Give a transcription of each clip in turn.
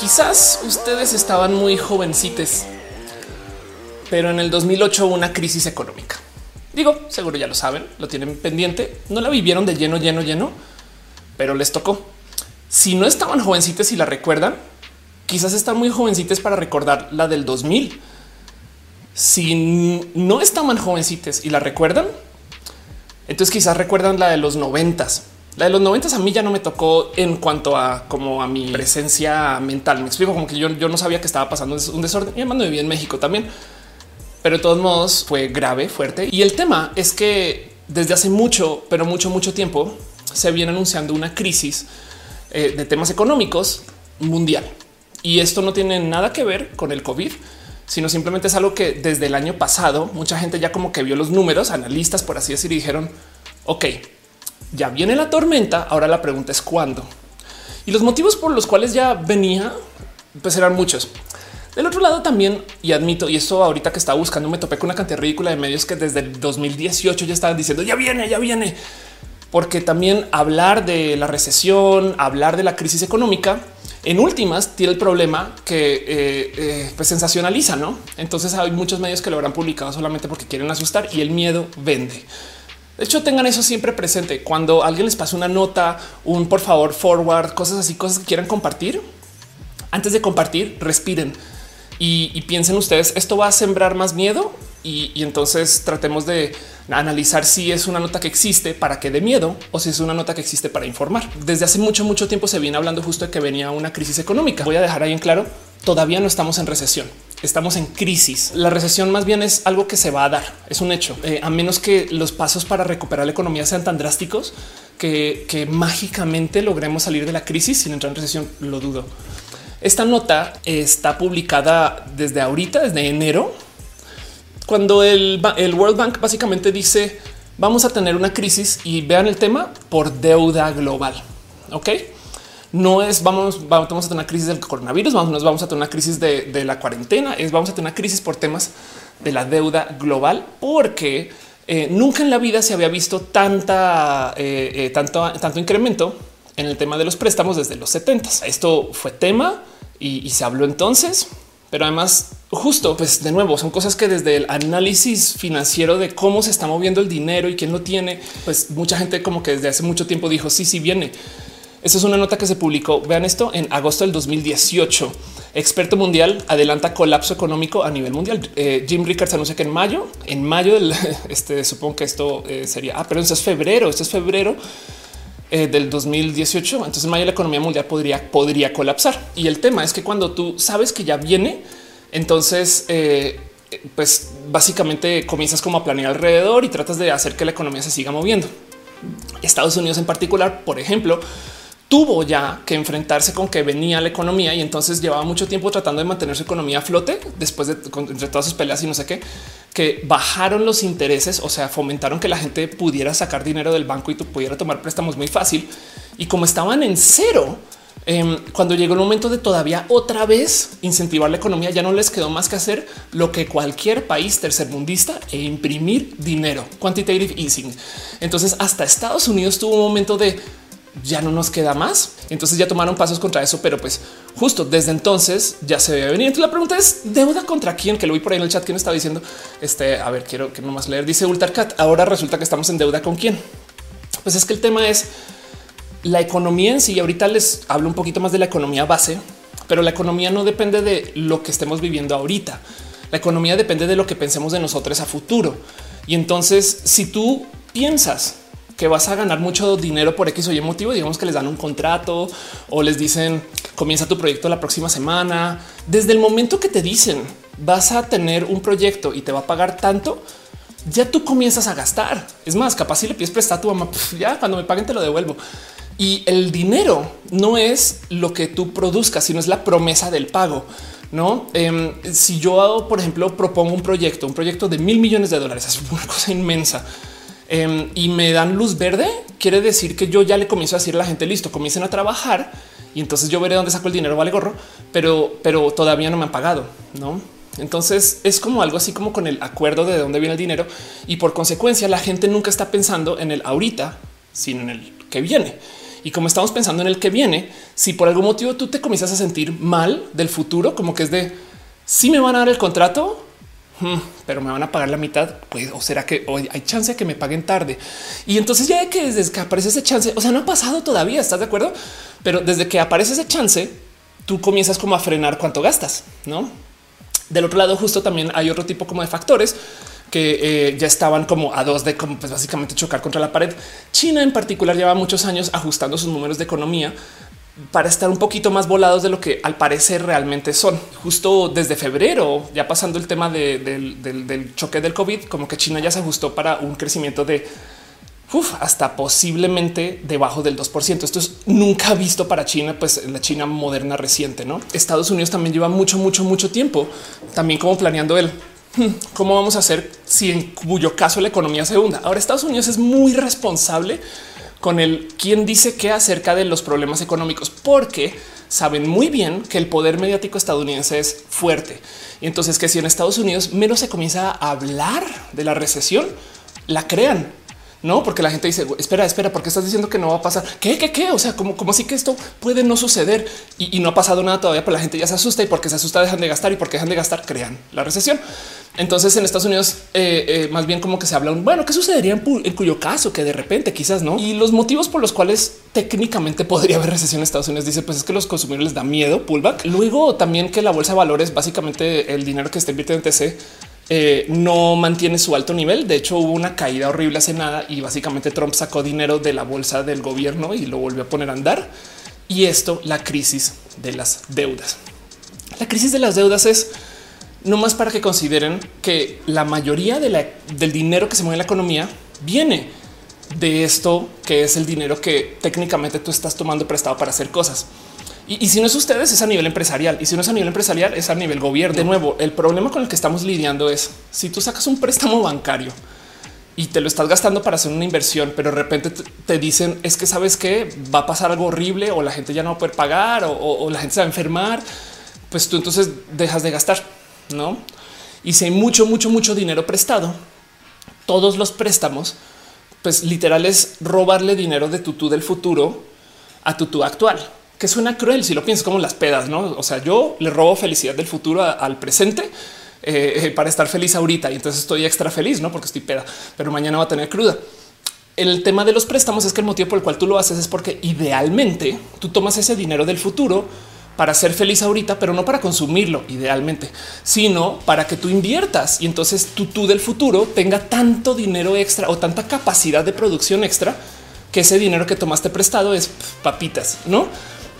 Quizás ustedes estaban muy jovencites, pero en el 2008 hubo una crisis económica. Digo, seguro ya lo saben, lo tienen pendiente, no la vivieron de lleno, lleno, lleno, pero les tocó. Si no estaban jovencites y la recuerdan, quizás están muy jovencites para recordar la del 2000. Si no estaban jovencites y la recuerdan, entonces quizás recuerdan la de los noventas. La de los noventas a mí ya no me tocó en cuanto a como a mi presencia mental. Me explico como que yo, yo no sabía que estaba pasando un desorden y además no vivía en México también. Pero de todos modos fue grave, fuerte. Y el tema es que desde hace mucho, pero mucho, mucho tiempo se viene anunciando una crisis eh, de temas económicos mundial. Y esto no tiene nada que ver con el COVID, sino simplemente es algo que desde el año pasado mucha gente ya como que vio los números, analistas por así decir, y dijeron, ok, ya viene la tormenta, ahora la pregunta es cuándo. Y los motivos por los cuales ya venía, pues eran muchos. Del otro lado también, y admito, y esto ahorita que estaba buscando, me topé con una cantidad ridícula de medios que desde el 2018 ya estaban diciendo, ya viene, ya viene. Porque también hablar de la recesión, hablar de la crisis económica, en últimas tiene el problema que eh, eh, pues sensacionaliza, ¿no? Entonces hay muchos medios que lo habrán publicado solamente porque quieren asustar y el miedo vende. De hecho, tengan eso siempre presente. Cuando alguien les pasa una nota, un por favor forward, cosas así, cosas que quieran compartir, antes de compartir, respiren y, piensen ustedes, esto va a sembrar más miedo y, entonces tratemos de analizar si es una nota que existe para que dé miedo o si es una nota que existe para informar. Desde hace mucho, mucho tiempo se viene hablando justo de que venía una crisis económica. Voy a dejar ahí en claro, todavía no estamos en recesión. Estamos en crisis. La recesión más bien es algo que se va a dar, es un hecho, eh, a menos que los pasos para recuperar la economía sean tan drásticos que, que mágicamente logremos salir de la crisis sin entrar en recesión. Lo dudo. Esta nota está publicada desde ahorita, desde enero, cuando el, World Bank básicamente dice vamos a tener una crisis y vean el tema por deuda global. Ok, no es vamos, vamos a tener una crisis del coronavirus, vamos, vamos a tener una crisis de, la cuarentena, es vamos a tener una crisis por temas de la deuda global, porque eh, nunca en la vida se había visto tanta, eh, eh, tanto, tanto incremento en el tema de los préstamos desde los 70. Esto fue tema y, se habló entonces, pero además justo, pues de nuevo, son cosas que desde el análisis financiero de cómo se está moviendo el dinero y quién lo tiene, pues mucha gente como que desde hace mucho tiempo dijo sí, sí viene. Esta es una nota que se publicó. Vean esto en agosto del 2018. Experto mundial adelanta colapso económico a nivel mundial. Eh, Jim Rickards anuncia que en mayo, en mayo del este, supongo que esto eh, sería, ah, pero esto es febrero, esto es febrero eh, del 2018. Entonces en la economía mundial podría, podría colapsar. Y el tema es que cuando tú sabes que ya viene, entonces eh, pues básicamente comienzas como a planear alrededor y tratas de hacer que la economía se siga moviendo. Estados Unidos en particular, por ejemplo, tuvo ya que enfrentarse con que venía la economía y entonces llevaba mucho tiempo tratando de mantener su economía a flote después de entre todas sus peleas y no sé qué, que bajaron los intereses, o sea, fomentaron que la gente pudiera sacar dinero del banco y tú pudiera tomar préstamos muy fácil. Y como estaban en cero, em, cuando llegó el momento de todavía otra vez incentivar la economía, ya no les quedó más que hacer lo que cualquier país tercermundista e imprimir dinero, quantitative easing. Entonces hasta Estados Unidos tuvo un momento de ya no nos queda más. Entonces ya tomaron pasos contra eso, pero pues justo desde entonces ya se debe venir. Entonces la pregunta es deuda contra quién, que lo vi por ahí en el chat. ¿Quién estaba diciendo? Este, a ver, quiero que no más leer. Dice Ultarcat. Ahora resulta que estamos en deuda con quién? Pues es que el tema es la economía en sí. Ahorita les hablo un poquito más de la economía base, pero la economía no depende de lo que estemos viviendo ahorita. La economía depende de lo que pensemos de nosotros a futuro. Y entonces, si tú piensas que vas a ganar mucho dinero por X o Y motivo, digamos que les dan un contrato o les dicen comienza tu proyecto la próxima semana. Desde el momento que te dicen vas a tener un proyecto y te va a pagar tanto, ya tú comienzas a gastar. Es más, capaz si le pides prestar a tu mamá, ya cuando me paguen te lo devuelvo. Y el dinero no es lo que tú produzcas, sino es la promesa del pago. No, em, si yo, por ejemplo, propongo un proyecto, un proyecto de mil millones de dólares, es una cosa inmensa Em, y me dan luz verde, quiere decir que yo ya le comienzo a decir a la gente listo, comiencen a trabajar y entonces yo veré dónde saco el dinero, vale gorro, pero, pero todavía no me han pagado, no? Entonces es como algo así como con el acuerdo de dónde viene el dinero y por consecuencia la gente nunca está pensando en el ahorita, sino en el que viene. Y como estamos pensando en el que viene, si por algún motivo tú te comienzas a sentir mal del futuro, como que es de si me van a dar el contrato, hmm, pero me van a pagar la mitad, pues, o será que hoy hay chance de que me paguen tarde. Y entonces ya que desde que aparece ese chance, o sea, no ha pasado todavía, estás de acuerdo? Pero desde que aparece ese chance, tú comienzas como a frenar cuánto gastas, no? Del otro lado, justo también hay otro tipo como de factores que eh, ya estaban como a dos de como pues básicamente chocar contra la pared. China en particular lleva muchos años ajustando sus números de economía para estar un poquito más volados de lo que al parecer realmente son. Justo desde febrero, ya pasando el tema del, choque del COVID, como que China ya se ajustó para un crecimiento de hasta posiblemente debajo del 2%. Esto es nunca visto para China, pues la China moderna reciente, ¿no? Estados Unidos también lleva mucho, mucho, mucho tiempo también como planeando el Hmm, ¿Cómo vamos a hacer si en cuyo caso la economía se hunda? Ahora Estados Unidos es muy responsable con el quien dice qué acerca de los problemas económicos, porque saben muy bien que el poder mediático estadounidense es fuerte. Y entonces que si en Estados Unidos menos se comienza a hablar de la recesión, la crean. No, porque la gente dice, espera, espera, porque estás diciendo que no va a pasar? ¿Qué, qué, qué? O sea, como, como así que esto puede no suceder y, no ha pasado nada todavía, pero la gente ya se asusta y porque se asusta dejan de gastar y porque dejan de gastar crean la recesión. Entonces en Estados Unidos eh, eh, más bien como que se habla un bueno, ¿qué sucedería en, cuyo caso que de repente quizás no? Y los motivos por los cuales técnicamente podría haber recesión en Estados Unidos dice pues es que los consumidores les da miedo pullback. Luego también que la bolsa de valores, básicamente el dinero que está invirtiendo en TC eh, no mantiene su alto nivel. De hecho, hubo una caída horrible hace nada y básicamente Trump sacó dinero de la bolsa del gobierno y lo volvió a poner a andar. Y esto, la crisis de las deudas. La crisis de las deudas es no más para que consideren que la mayoría del dinero que se mueve en la economía viene de esto que es el dinero que técnicamente tú estás tomando prestado para hacer cosas. Y, si no es ustedes, es a nivel empresarial. Y si no es a nivel empresarial, es a nivel gobierno. De nuevo, el problema con el que estamos lidiando es si tú sacas un préstamo bancario y te lo estás gastando para hacer una inversión, pero de repente te dicen es que sabes que va a pasar algo horrible o la gente ya no va a poder pagar o la gente se va a enfermar, pues tú entonces dejas de gastar no? Y si hay mucho, mucho, mucho dinero prestado, todos los préstamos, pues literal es robarle dinero de tu tú del futuro a tu tú actual, que suena cruel si lo piensas como las pedas, no? O sea, yo le robo felicidad del futuro al presente eh, eh, para estar feliz ahorita y entonces estoy extra feliz, no porque estoy peda, pero mañana va a tener cruda. El tema de los préstamos es que el motivo por el cual tú lo haces es porque idealmente tú tomas ese dinero del futuro para ser feliz ahorita, pero no para consumirlo idealmente, sino para que tú inviertas y entonces tú, tú del futuro tenga tanto dinero extra o tanta capacidad de producción extra que ese dinero que tomaste prestado es papitas, no?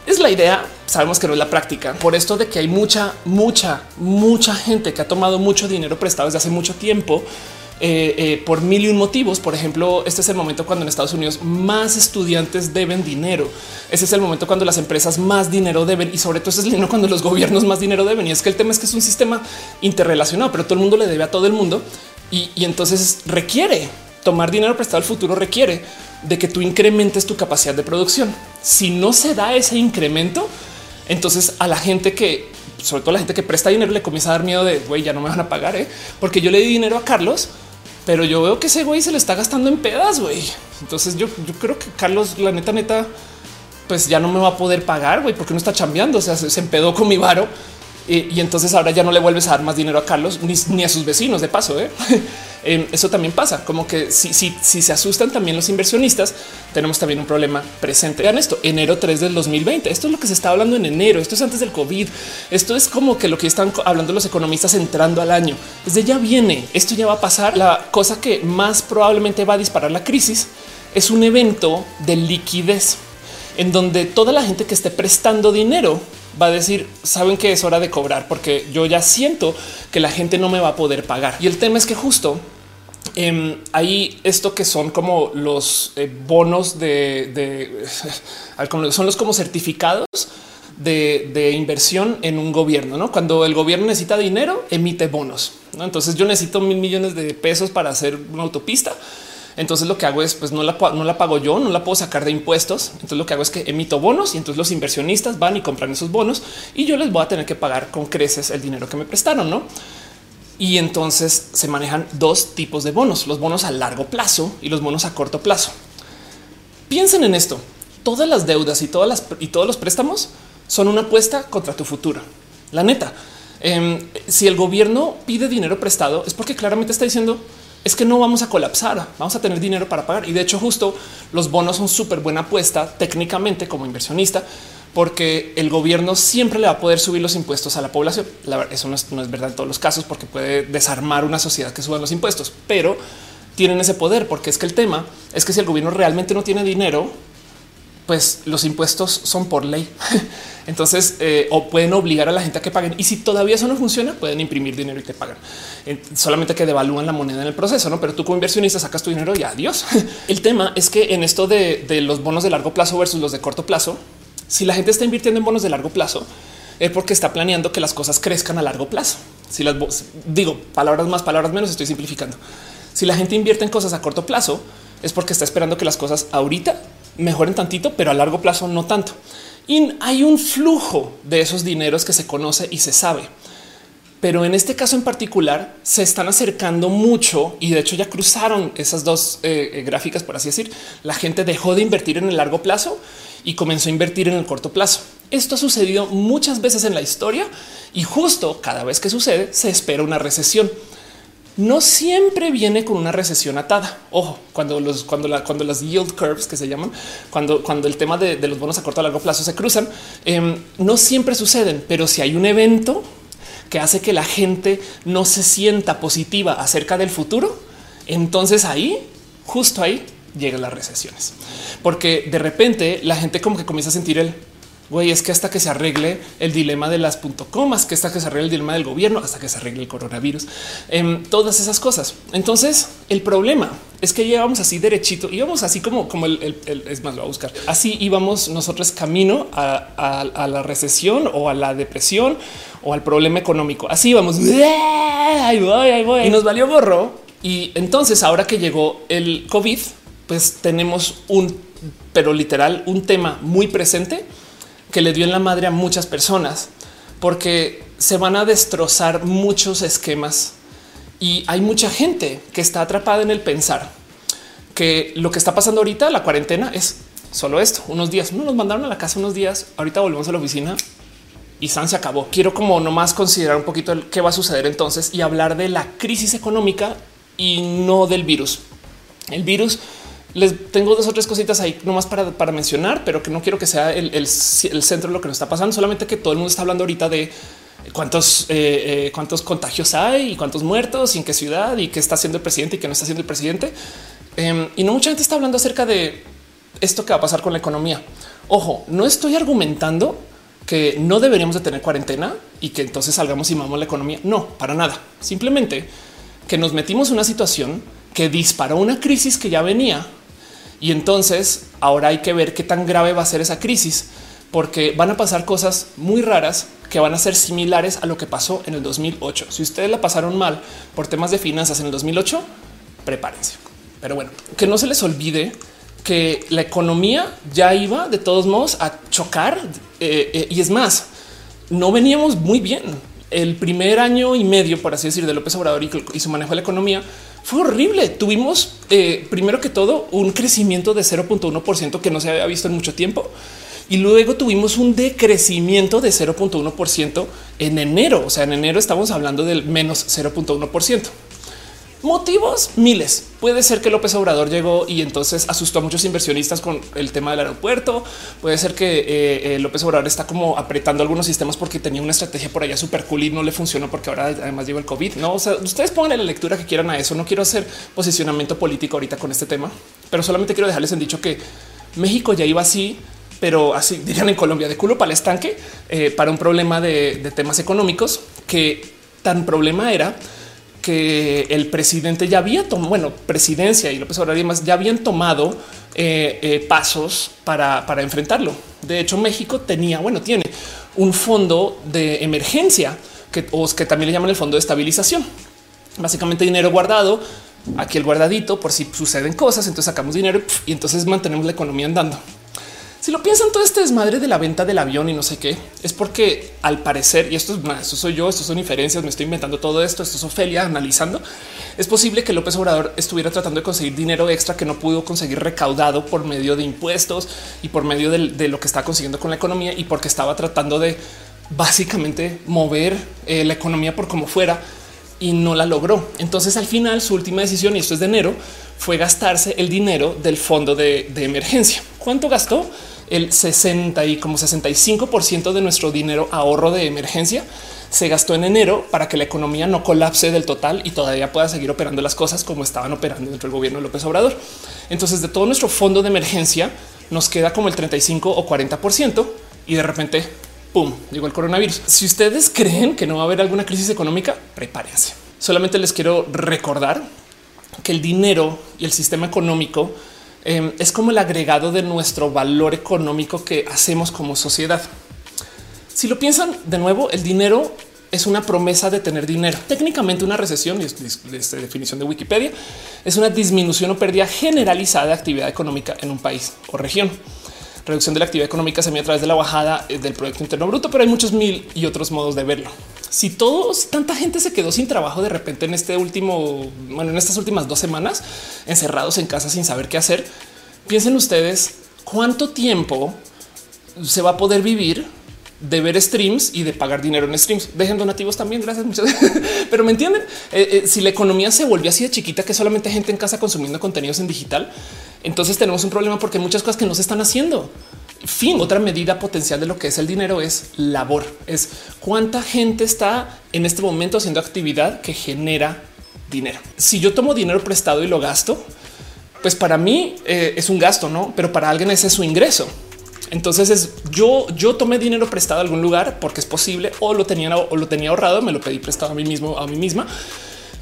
Es la idea. Sabemos que no es la práctica por esto de que hay mucha, mucha, mucha gente que ha tomado mucho dinero prestado desde hace mucho tiempo eh, eh, por mil y un motivos. Por ejemplo, este es el momento cuando en Estados Unidos más estudiantes deben dinero. Ese es el momento cuando las empresas más dinero deben y sobre todo es el dinero cuando los gobiernos más dinero deben. Y es que el tema es que es un sistema interrelacionado, pero todo el mundo le debe a todo el mundo y, y entonces requiere tomar dinero prestado al futuro requiere de que tú incrementes tu capacidad de producción. Si no se da ese incremento, entonces a la gente que sobre todo la gente que presta dinero le comienza a dar miedo de güey, ya no me van a pagar, ¿eh? porque yo le di dinero a Carlos pero yo veo que ese güey se le está gastando en pedas, güey. Entonces yo, yo creo que Carlos, la neta, neta, pues ya no me va a poder pagar, güey, porque no está chambeando. O sea, se, empedó con mi varo y, entonces ahora ya no le vuelves a dar más dinero a Carlos ni, a sus vecinos de paso. ¿eh? Em, eso también pasa, como que si, si, si se asustan también los inversionistas, tenemos también un problema presente. Vean esto, enero 3 del 2020. Esto es lo que se está hablando en enero. Esto es antes del COVID. Esto es como que lo que están hablando los economistas entrando al año. Desde ya viene, esto ya va a pasar. La cosa que más probablemente va a disparar la crisis es un evento de liquidez en donde toda la gente que esté prestando dinero va a decir, saben que es hora de cobrar porque yo ya siento que la gente no me va a poder pagar. Y el tema es que justo eh, hay esto que son como los eh, bonos de, son los como certificados de, inversión en un gobierno. ¿no? Cuando el gobierno necesita dinero, emite bonos. Entonces yo necesito mil millones de pesos para hacer una autopista entonces lo que hago es, pues no la, no la pago yo, no la puedo sacar de impuestos. Entonces lo que hago es que emito bonos y entonces los inversionistas van y compran esos bonos y yo les voy a tener que pagar con creces el dinero que me prestaron, ¿no? Y entonces se manejan dos tipos de bonos, los bonos a largo plazo y los bonos a corto plazo. Piensen en esto. Todas las deudas y todas las y todos los préstamos son una apuesta contra tu futuro. La neta, em, si el gobierno pide dinero prestado es porque claramente está diciendo es que no vamos a colapsar, vamos a tener dinero para pagar. Y de hecho, justo los bonos son súper buena apuesta técnicamente como inversionista, porque el gobierno siempre le va a poder subir los impuestos a la población. eso no es, no es, verdad en todos los casos, porque puede desarmar una sociedad que suban los impuestos, pero tienen ese poder, porque es que el tema es que si el gobierno realmente no tiene dinero, pues los impuestos son por ley. Entonces, eh, o pueden obligar a la gente a que paguen. Y si todavía eso no funciona, pueden imprimir dinero y te pagan. solamente que devalúan la moneda en el proceso, no? Pero tú como inversionista sacas tu dinero y adiós. el tema es que en esto de, de los bonos de largo plazo versus los de corto plazo, si la gente está invirtiendo en bonos de largo plazo, es porque está planeando que las cosas crezcan a largo plazo. Si las digo palabras más, palabras menos, estoy simplificando. Si la gente invierte en cosas a corto plazo, es porque está esperando que las cosas ahorita mejoren tantito, pero a largo plazo no tanto. Y hay un flujo de esos dineros que se conoce y se sabe. Pero en este caso en particular se están acercando mucho y de hecho ya cruzaron esas dos eh, eh, gráficas, por así decir. La gente dejó de invertir en el largo plazo y comenzó a invertir en el corto plazo. Esto ha sucedido muchas veces en la historia y justo cada vez que sucede se espera una recesión no siempre viene con una recesión atada. Ojo, cuando los, cuando la, cuando las yield curves que se llaman, cuando, cuando el tema de, los bonos a corto a largo plazo se cruzan, em, no siempre suceden, pero si hay un evento que hace que la gente no se sienta positiva acerca del futuro, entonces ahí, justo ahí, llegan las recesiones, porque de repente la gente como que comienza a sentir el güey, es que hasta que se arregle el dilema de las comas, que hasta que se arregle el dilema del gobierno, hasta que se arregle el coronavirus, en em, todas esas cosas. Entonces, el problema es que llevamos así derechito, íbamos así como, como el, es más, lo a buscar. Así íbamos nosotros camino a, la recesión o a la depresión o al problema económico. Así íbamos. Ahí voy, ahí voy. Y nos valió gorro. Y entonces, ahora que llegó el COVID, pues tenemos un, pero literal, un tema muy presente que le dio en la madre a muchas personas porque se van a destrozar muchos esquemas y hay mucha gente que está atrapada en el pensar que lo que está pasando ahorita, la cuarentena, es solo esto, unos días. No nos mandaron a la casa unos días, ahorita volvemos a la oficina y San se acabó. Quiero como nomás considerar un poquito qué va a suceder entonces y hablar de la crisis económica y no del virus. El virus les tengo dos o tres cositas ahí nomás para, para mencionar, pero que no quiero que sea el, centro de lo que nos está pasando, solamente que todo el mundo está hablando ahorita de cuántos, eh, eh, cuántos contagios hay y cuántos muertos y en qué ciudad y qué está haciendo el presidente y qué no está haciendo el presidente. Em, y no mucha gente está hablando acerca de esto que va a pasar con la economía. Ojo, no estoy argumentando que no deberíamos de tener cuarentena y que entonces salgamos y mamamos la economía. No, para nada. Simplemente que nos metimos en una situación que disparó una crisis que ya venía y entonces ahora hay que ver qué tan grave va a ser esa crisis, porque van a pasar cosas muy raras que van a ser similares a lo que pasó en el 2008. Si ustedes la pasaron mal por temas de finanzas en el 2008, prepárense. Pero bueno, que no se les olvide que la economía ya iba de todos modos a chocar eh, eh, y es más, no veníamos muy bien. El primer año y medio, por así decir, de López Obrador y su manejo de la economía fue horrible. Tuvimos eh, primero que todo un crecimiento de 0.1% que no se había visto en mucho tiempo. Y luego tuvimos un decrecimiento de 0.1% en enero. O sea, en enero estamos hablando del menos 0.1%. Motivos miles. Puede ser que López Obrador llegó y entonces asustó a muchos inversionistas con el tema del aeropuerto. Puede ser que eh, eh, López Obrador está como apretando algunos sistemas porque tenía una estrategia por allá súper cool y no le funcionó porque ahora además llegó el COVID. No, o sea, ustedes pongan la lectura que quieran a eso. No quiero hacer posicionamiento político ahorita con este tema, pero solamente quiero dejarles en dicho que México ya iba así pero así dirían en Colombia de culo para el estanque eh, para un problema de temas económicos que tan problema era que el presidente ya había tomado, bueno, presidencia y López Obrador y demás ya habían tomado eh, eh, pasos para, enfrentarlo. De hecho, México tenía, bueno, tiene un fondo de emergencia que, que también le llaman el fondo de estabilización. Básicamente dinero guardado, aquí el guardadito por si suceden cosas, entonces sacamos dinero y entonces mantenemos la economía andando. Si lo piensan, todo este desmadre de la venta del avión y no sé qué es porque al parecer, y esto es más, esto soy yo, esto son inferencias, me estoy inventando todo esto, esto es Ofelia analizando. Es posible que López Obrador estuviera tratando de conseguir dinero extra que no pudo conseguir recaudado por medio de impuestos y por medio de, lo que está consiguiendo con la economía y porque estaba tratando de básicamente mover eh, la economía por como fuera y no la logró. Entonces al final su última decisión, y esto es de enero, fue gastarse el dinero del fondo de, de emergencia. ¿Cuánto gastó? El 60 y como 65% de nuestro dinero ahorro de emergencia se gastó en enero para que la economía no colapse del total y todavía pueda seguir operando las cosas como estaban operando dentro del gobierno de López Obrador. Entonces, de todo nuestro fondo de emergencia nos queda como el 35 o 40% y de repente, pum, llegó el coronavirus. Si ustedes creen que no va a haber alguna crisis económica, prepárense. Solamente les quiero recordar que el dinero y el sistema económico Em, es como el agregado de nuestro valor económico que hacemos como sociedad. Si lo piensan de nuevo, el dinero es una promesa de tener dinero. Técnicamente una recesión, y es, esta definición de Wikipedia, es una disminución o pérdida generalizada de actividad económica en un país o región. Reducción de la actividad económica se mide a través de la bajada eh, del Producto Interno Bruto, pero hay muchos mil y otros modos de verlo. Si todos, tanta gente se quedó sin trabajo de repente en este último, bueno, en estas últimas dos semanas, encerrados en casa sin saber qué hacer, piensen ustedes cuánto tiempo se va a poder vivir de ver streams y de pagar dinero en streams. Dejen donativos también. Gracias. Muchas. Pero me entienden. Eh, eh, si la economía se volvió así de chiquita que solamente gente en casa consumiendo contenidos en digital, entonces tenemos un problema porque hay muchas cosas que no se están haciendo. Fin, otra medida potencial de lo que es el dinero es labor, es cuánta gente está en este momento haciendo actividad que genera dinero. Si yo tomo dinero prestado y lo gasto, pues para mí eh, es un gasto, no? Pero para alguien ese es su ingreso. Entonces es yo, yo tomé dinero prestado a algún lugar porque es posible o lo tenía o lo tenía ahorrado, me lo pedí prestado a mí mismo, a mí misma.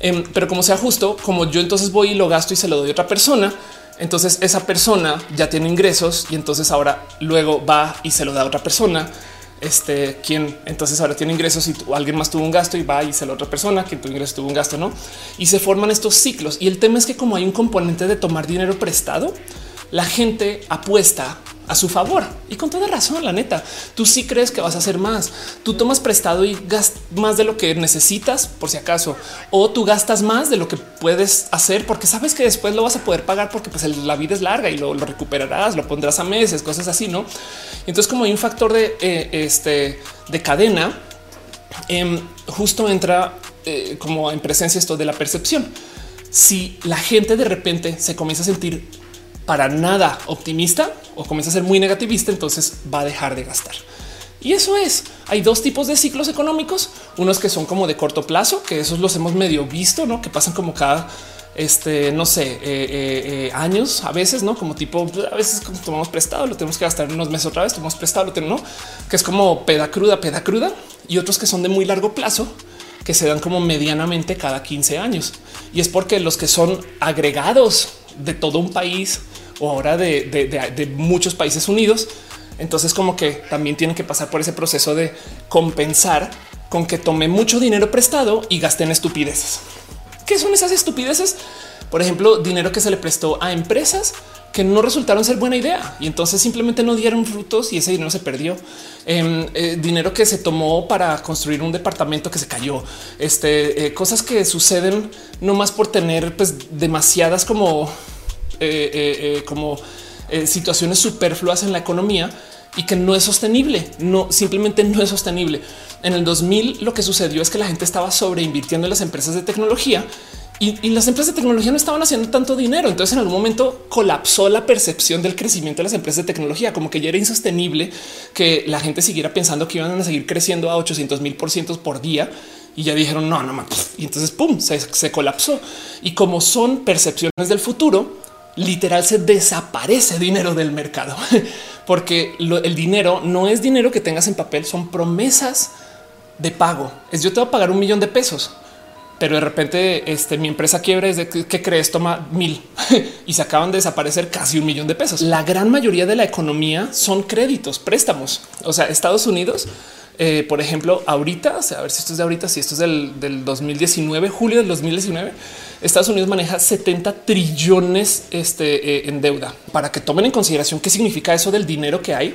Em, pero como sea justo, como yo entonces voy y lo gasto y se lo doy a otra persona, entonces esa persona ya tiene ingresos y entonces ahora luego va y se lo da a otra persona. Este quien entonces ahora tiene ingresos y alguien más tuvo un gasto y va y se lo otra persona que tu ingreso tuvo un gasto, no? Y se forman estos ciclos. Y el tema es que, como hay un componente de tomar dinero prestado, la gente apuesta a su favor y con toda razón. La neta, tú sí crees que vas a hacer más. Tú tomas prestado y gastas más de lo que necesitas por si acaso, o tú gastas más de lo que puedes hacer porque sabes que después lo vas a poder pagar porque pues, la vida es larga y lo, recuperarás, lo pondrás a meses, cosas así, no? Entonces, como hay un factor de eh, este de cadena, em, justo entra eh, como en presencia esto de la percepción. Si la gente de repente se comienza a sentir para nada optimista o comienza a ser muy negativista, entonces va a dejar de gastar. Y eso es, hay dos tipos de ciclos económicos, unos que son como de corto plazo, que esos los hemos medio visto, ¿no? Que pasan como cada, este, no sé, eh, eh, eh, años a veces, ¿no? Como tipo, a veces tomamos prestado, lo tenemos que gastar unos meses otra vez, tomamos prestado, lo tenemos, ¿no? Que es como peda cruda, peda cruda, y otros que son de muy largo plazo, que se dan como medianamente cada 15 años. Y es porque los que son agregados de todo un país o ahora de, muchos países unidos. Entonces como que también tienen que pasar por ese proceso de compensar con que tome mucho dinero prestado y gaste en estupideces. ¿Qué son esas estupideces? Por ejemplo, dinero que se le prestó a empresas que no resultaron ser buena idea y entonces simplemente no dieron frutos y ese dinero se perdió. Em, eh, dinero que se tomó para construir un departamento que se cayó. Este eh, cosas que suceden no más por tener pues demasiadas como eh, como situaciones superfluas en la economía y que no es sostenible. No, simplemente no es sostenible. En el 2000 lo que sucedió es que la gente estaba sobreinvirtiendo en las empresas de tecnología y, las empresas de tecnología no estaban haciendo tanto dinero. Entonces en algún momento colapsó la percepción del crecimiento de las empresas de tecnología, como que ya era insostenible que la gente siguiera pensando que iban a seguir creciendo a 800 mil por ciento por día. Y ya dijeron no, no más. Y entonces pum, se, se colapsó. Y como son percepciones del futuro, literal se desaparece dinero del mercado, porque el dinero no es dinero que tengas en papel, son promesas de pago. Es yo te voy a pagar un millón de pesos, pero de repente este, mi empresa quiebra es de que crees toma mil y se acaban de desaparecer casi un millón de pesos. La gran mayoría de la economía son créditos, préstamos. O sea, Estados Unidos, eh, por ejemplo, ahorita, a ver si esto es de ahorita, si esto es del, del 2019, julio del 2019 Estados Unidos maneja 70 trillones este, eh, en deuda. Para que tomen en consideración qué significa eso del dinero que hay,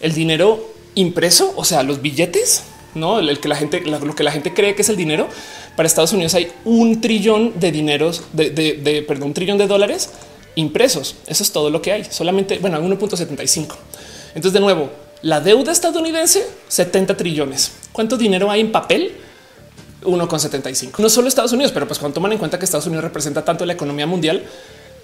el dinero impreso, o sea, los billetes, no el que la gente, lo que la gente cree que es el dinero. Para Estados Unidos hay un trillón de dineros, de, perdón, un trillón de dólares impresos. Eso es todo lo que hay. Solamente, bueno, 1.75. Entonces, de nuevo, la deuda estadounidense, 70 trillones. ¿Cuánto dinero hay en papel? 1,75. No solo Estados Unidos, pero pues cuando toman en cuenta que Estados Unidos representa tanto la economía mundial,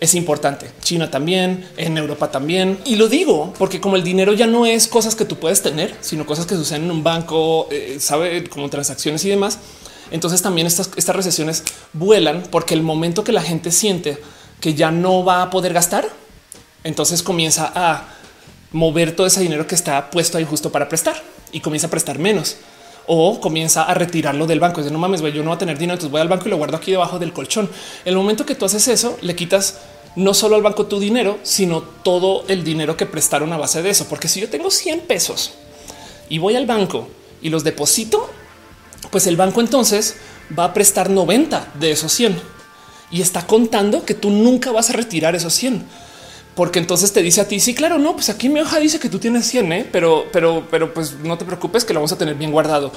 es importante. China también, en Europa también. Y lo digo porque como el dinero ya no es cosas que tú puedes tener, sino cosas que suceden en un banco, eh, sabe, como transacciones y demás. Entonces también estas, recesiones vuelan porque el momento que la gente siente que ya no va a poder gastar, entonces comienza a mover todo ese dinero que está puesto ahí justo para prestar y comienza a prestar menos o comienza a retirarlo del banco. Es no mames, yo no voy a tener dinero, entonces voy al banco y lo guardo aquí debajo del colchón. El momento que tú haces eso, le quitas no solo al banco tu dinero, sino todo el dinero que prestaron a base de eso. Porque si yo tengo 100 pesos y voy al banco y los deposito, pues el banco entonces va a prestar 90 de esos 100 y está contando que tú nunca vas a retirar esos 100 porque entonces te dice a ti, sí, claro, no, pues aquí mi hoja dice que tú tienes 100, ¿eh? pero, pero, pero pues no te preocupes que lo vamos a tener bien guardado.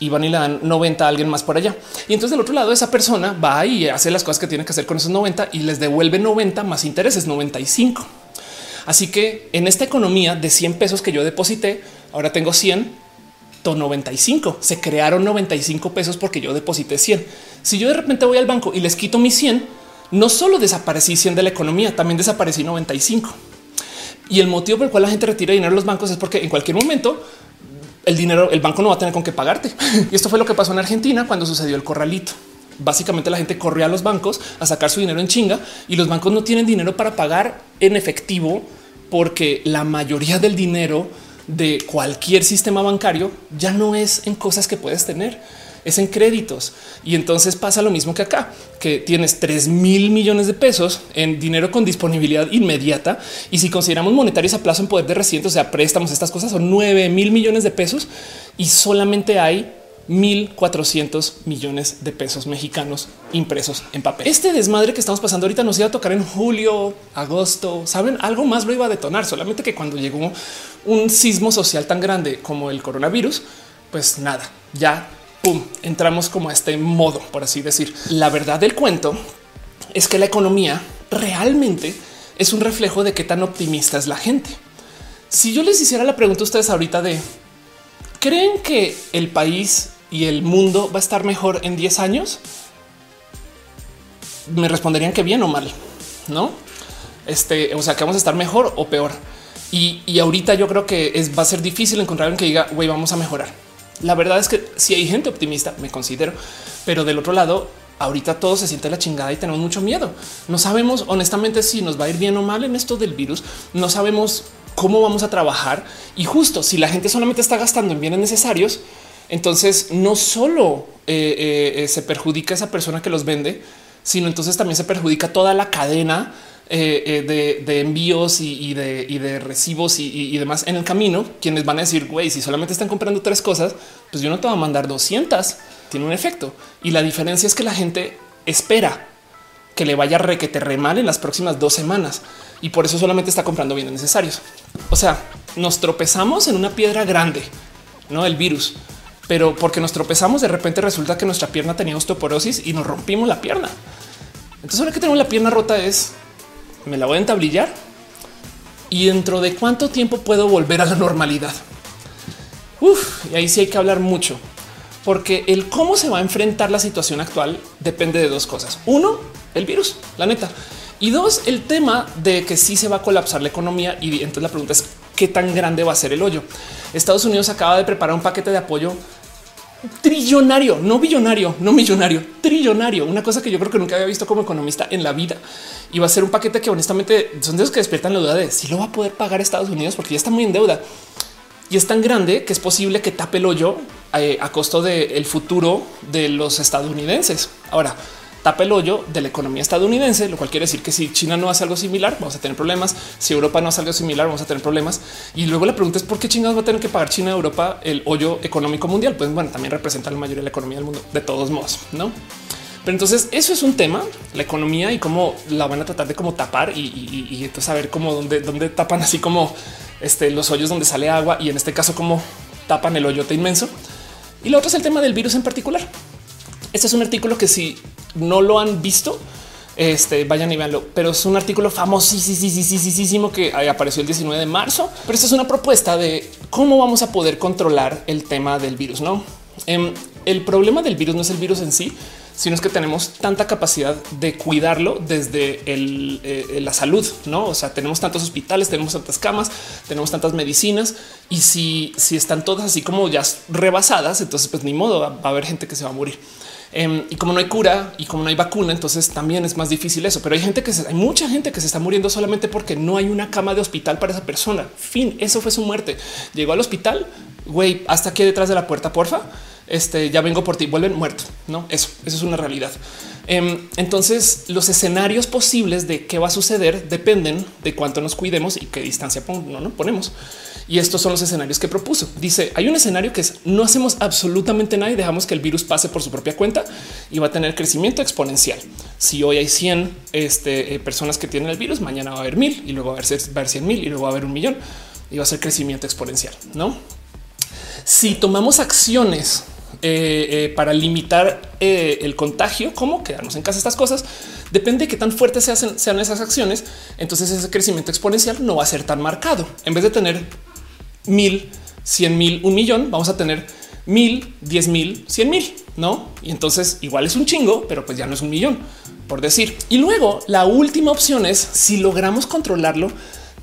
Y van y le dan 90 a alguien más por allá. Y entonces del otro lado esa persona va y hace las cosas que tiene que hacer con esos 90 y les devuelve 90 más intereses, 95. Así que en esta economía de 100 pesos que yo deposité, ahora tengo 100 95. Se crearon 95 pesos porque yo deposité 100. Si yo de repente voy al banco y les quito mis 100, no solo desaparecí 100 de la economía, también desaparecí 95. Y el motivo por el cual la gente retira dinero de los bancos es porque en cualquier momento el dinero, el banco no va a tener con qué pagarte. Y esto fue lo que pasó en Argentina cuando sucedió el corralito. Básicamente la gente corrió a los bancos a sacar su dinero en chinga y los bancos no tienen dinero para pagar en efectivo porque la mayoría del dinero de cualquier sistema bancario ya no es en cosas que puedes tener es en créditos. Y entonces pasa lo mismo que acá, que tienes 3 mil millones de pesos en dinero con disponibilidad inmediata. Y si consideramos monetarios a plazo en poder de recientes, o sea, préstamos, estas cosas son 9 mil millones de pesos y solamente hay 1.400 millones de pesos mexicanos impresos en papel. Este desmadre que estamos pasando ahorita nos iba a tocar en julio, agosto, saben, algo más lo iba a detonar, solamente que cuando llegó un sismo social tan grande como el coronavirus, pues nada, ya pum, entramos como a este modo, por así decir. La verdad del cuento es que la economía realmente es un reflejo de qué tan optimista es la gente. Si yo les hiciera la pregunta a ustedes ahorita de ¿creen que el país y el mundo va a estar mejor en 10 años? Me responderían que bien o mal, no? Este, o sea, que vamos a estar mejor o peor. Y, y ahorita yo creo que es, va a ser difícil encontrar alguien que diga, güey, vamos a mejorar. La verdad es que si hay gente optimista, me considero, pero del otro lado, ahorita todo se siente la chingada y tenemos mucho miedo. No sabemos honestamente si nos va a ir bien o mal en esto del virus. No sabemos cómo vamos a trabajar y justo si la gente solamente está gastando en bienes necesarios, entonces no solo eh, eh, eh, se perjudica esa persona que los vende, sino entonces también se perjudica toda la cadena de, envíos y, de, recibos y, demás en el camino, quienes van a decir, güey, si solamente están comprando tres cosas, pues yo no te voy a mandar 200. Tiene un efecto. Y la diferencia es que la gente espera que le vaya re que te re mal en las próximas dos semanas y por eso solamente está comprando bienes necesarios. O sea, nos tropezamos en una piedra grande, no el virus, pero porque nos tropezamos, de repente resulta que nuestra pierna tenía osteoporosis y nos rompimos la pierna. Entonces, ahora que tenemos la pierna rota es me la voy a entablillar y dentro de cuánto tiempo puedo volver a la normalidad. Y ahí sí hay que hablar mucho, porque el cómo se va a enfrentar la situación actual depende de dos cosas. Uno, el virus, la neta. Y dos, el tema de que sí se va a colapsar la economía. Y entonces la pregunta es qué tan grande va a ser el hoyo. Estados Unidos acaba de preparar un paquete de apoyo trillonario, no billonario, no millonario, trillonario, una cosa que yo creo que nunca había visto como economista en la vida. Y va a ser un paquete que honestamente son de los que despiertan la duda de si lo va a poder pagar Estados Unidos porque ya está muy en deuda. Y es tan grande que es posible que tape el hoyo eh, a costo del futuro de los estadounidenses. Ahora, tapa el hoyo de la economía estadounidense, lo cual quiere decir que si China no hace algo similar, vamos a tener problemas. Si Europa no hace algo similar, vamos a tener problemas. Y luego la pregunta es por qué chingados va a tener que pagar China a Europa el hoyo económico mundial. Pues bueno, también representa la mayoría de la economía del mundo de todos modos, no? Pero entonces eso es un tema, la economía y cómo la van a tratar de como tapar y, entonces saber cómo dónde, dónde tapan así como este, los hoyos donde sale agua y en este caso cómo tapan el hoyote inmenso. Y lo otro es el tema del virus en particular. Este es un artículo que si no lo han visto, este vayan y veanlo, pero es un artículo famosísimo que apareció el 19 de marzo. Pero esta es una propuesta de cómo vamos a poder controlar el tema del virus. No em, el problema del virus no es el virus en sí, sino es que tenemos tanta capacidad de cuidarlo desde eh, la salud, no? O sea, tenemos tantos hospitales, tenemos tantas camas, tenemos tantas medicinas y si, si están todas así como ya rebasadas, entonces pues ni modo, va a haber gente que se va a morir. Em, y como no hay cura y como no hay vacuna, entonces también es más difícil eso. Pero hay gente que se, hay mucha gente que se está muriendo solamente porque no hay una cama de hospital para esa persona. Fin, eso fue su muerte. Llegó al hospital, güey, hasta aquí detrás de la puerta, porfa este ya vengo por ti, vuelven muerto. No, eso, eso es una realidad. Em, entonces, los escenarios posibles de qué va a suceder dependen de cuánto nos cuidemos y qué distancia no, ponemos. Y estos son los escenarios que propuso. Dice: hay un escenario que es no hacemos absolutamente nada y dejamos que el virus pase por su propia cuenta y va a tener crecimiento exponencial. Si hoy hay 100 este, eh, personas que tienen el virus, mañana va a haber mil y luego a haber, va a haber 100 mil y luego va a haber un millón y va a ser crecimiento exponencial. No, si tomamos acciones eh, eh, para limitar eh, el contagio, cómo quedarnos en casa, estas cosas, depende de qué tan fuertes sean esas acciones. Entonces ese crecimiento exponencial no va a ser tan marcado. En vez de tener mil, cien mil, un millón, vamos a tener mil, diez mil, cien mil, no? Y entonces igual es un chingo, pero pues ya no es un millón por decir. Y luego la última opción es si logramos controlarlo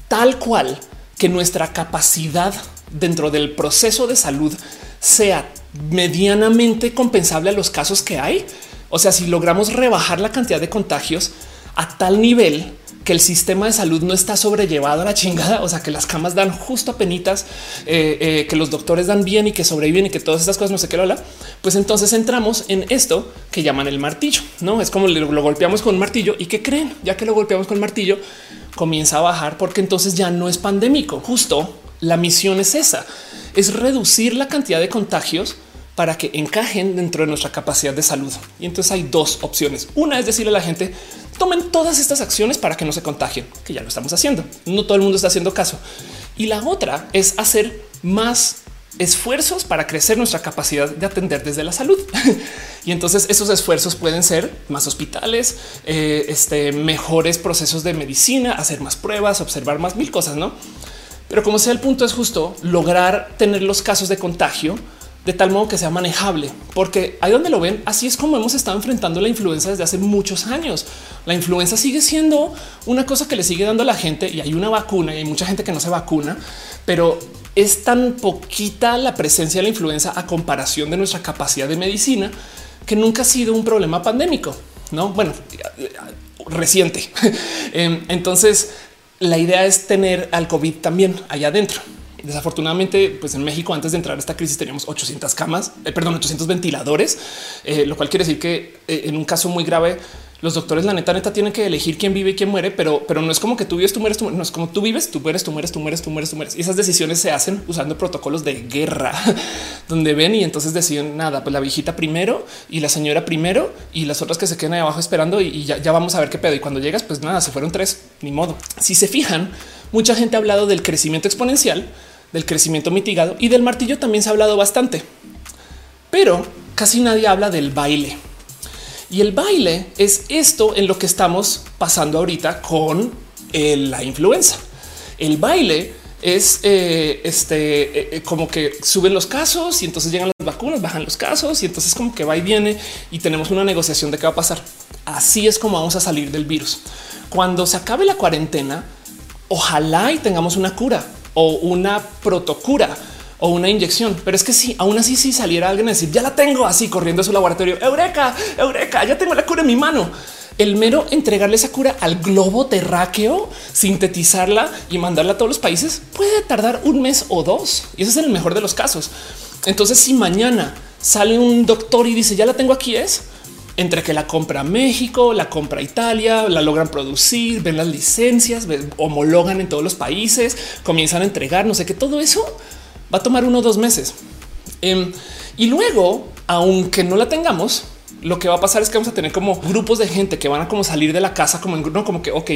tal cual que nuestra capacidad dentro del proceso de salud sea medianamente compensable a los casos que hay. O sea, si logramos rebajar la cantidad de contagios a tal nivel que el sistema de salud no está sobrellevado a la chingada, o sea, que las camas dan justo a penitas, eh, eh, que los doctores dan bien y que sobreviven y que todas estas cosas no sé qué habla, pues entonces entramos en esto que llaman el martillo, no es como lo, lo golpeamos con un martillo y que creen, ya que lo golpeamos con el martillo, comienza a bajar porque entonces ya no es pandémico. Justo la misión es esa es reducir la cantidad de contagios para que encajen dentro de nuestra capacidad de salud. Y entonces hay dos opciones. Una es decirle a la gente, tomen todas estas acciones para que no se contagien, que ya lo estamos haciendo. No todo el mundo está haciendo caso. Y la otra es hacer más esfuerzos para crecer nuestra capacidad de atender desde la salud. y entonces esos esfuerzos pueden ser más hospitales, eh, este, mejores procesos de medicina, hacer más pruebas, observar más mil cosas, ¿no? Pero como sea, el punto es justo lograr tener los casos de contagio de tal modo que sea manejable, porque ahí donde lo ven, así es como hemos estado enfrentando la influenza desde hace muchos años. La influenza sigue siendo una cosa que le sigue dando a la gente y hay una vacuna y hay mucha gente que no se vacuna, pero es tan poquita la presencia de la influenza a comparación de nuestra capacidad de medicina que nunca ha sido un problema pandémico. No, bueno, reciente. Em, entonces, la idea es tener al COVID también allá adentro. Desafortunadamente, pues en México antes de entrar a esta crisis teníamos 800 camas, eh, perdón, 800 ventiladores, eh, lo cual quiere decir que eh, en un caso muy grave los doctores, la neta, neta, tienen que elegir quién vive y quién muere, pero, pero no es como que tú vives, tú mueres, tú no es como tú vives, tú mueres, tú mueres, tú mueres, tú mueres, tú mueres. Y esas decisiones se hacen usando protocolos de guerra, donde ven y entonces deciden nada, pues la viejita primero y la señora primero y las otras que se quedan ahí abajo esperando y, ya vamos a ver qué pedo. Y cuando llegas, pues nada, se fueron tres, ni modo. Si se fijan, mucha gente ha hablado del crecimiento exponencial, del crecimiento mitigado y del martillo también se ha hablado bastante, pero casi nadie habla del baile. Y el baile es esto en lo que estamos pasando ahorita con eh, la influenza. El baile es eh, este eh, como que suben los casos y entonces llegan las vacunas, bajan los casos y entonces como que va y viene y tenemos una negociación de qué va a pasar. Así es como vamos a salir del virus. Cuando se acabe la cuarentena, ojalá y tengamos una cura o una protocura o una inyección. Pero es que si aún así, si saliera alguien a decir ya la tengo así corriendo a su laboratorio, Eureka, Eureka, ya tengo la cura en mi mano. El mero entregarle esa cura al globo terráqueo, sintetizarla y mandarla a todos los países puede tardar un mes o dos. Y ese es el mejor de los casos. Entonces, si mañana sale un doctor y dice ya la tengo aquí, es entre que la compra México, la compra Italia, la logran producir, ven las licencias, homologan en todos los países, comienzan a entregar, no sé qué, todo eso va a tomar uno o dos meses. Em, y luego, aunque no la tengamos, lo que va a pasar es que vamos a tener como grupos de gente que van a como salir de la casa como en no como que, ok,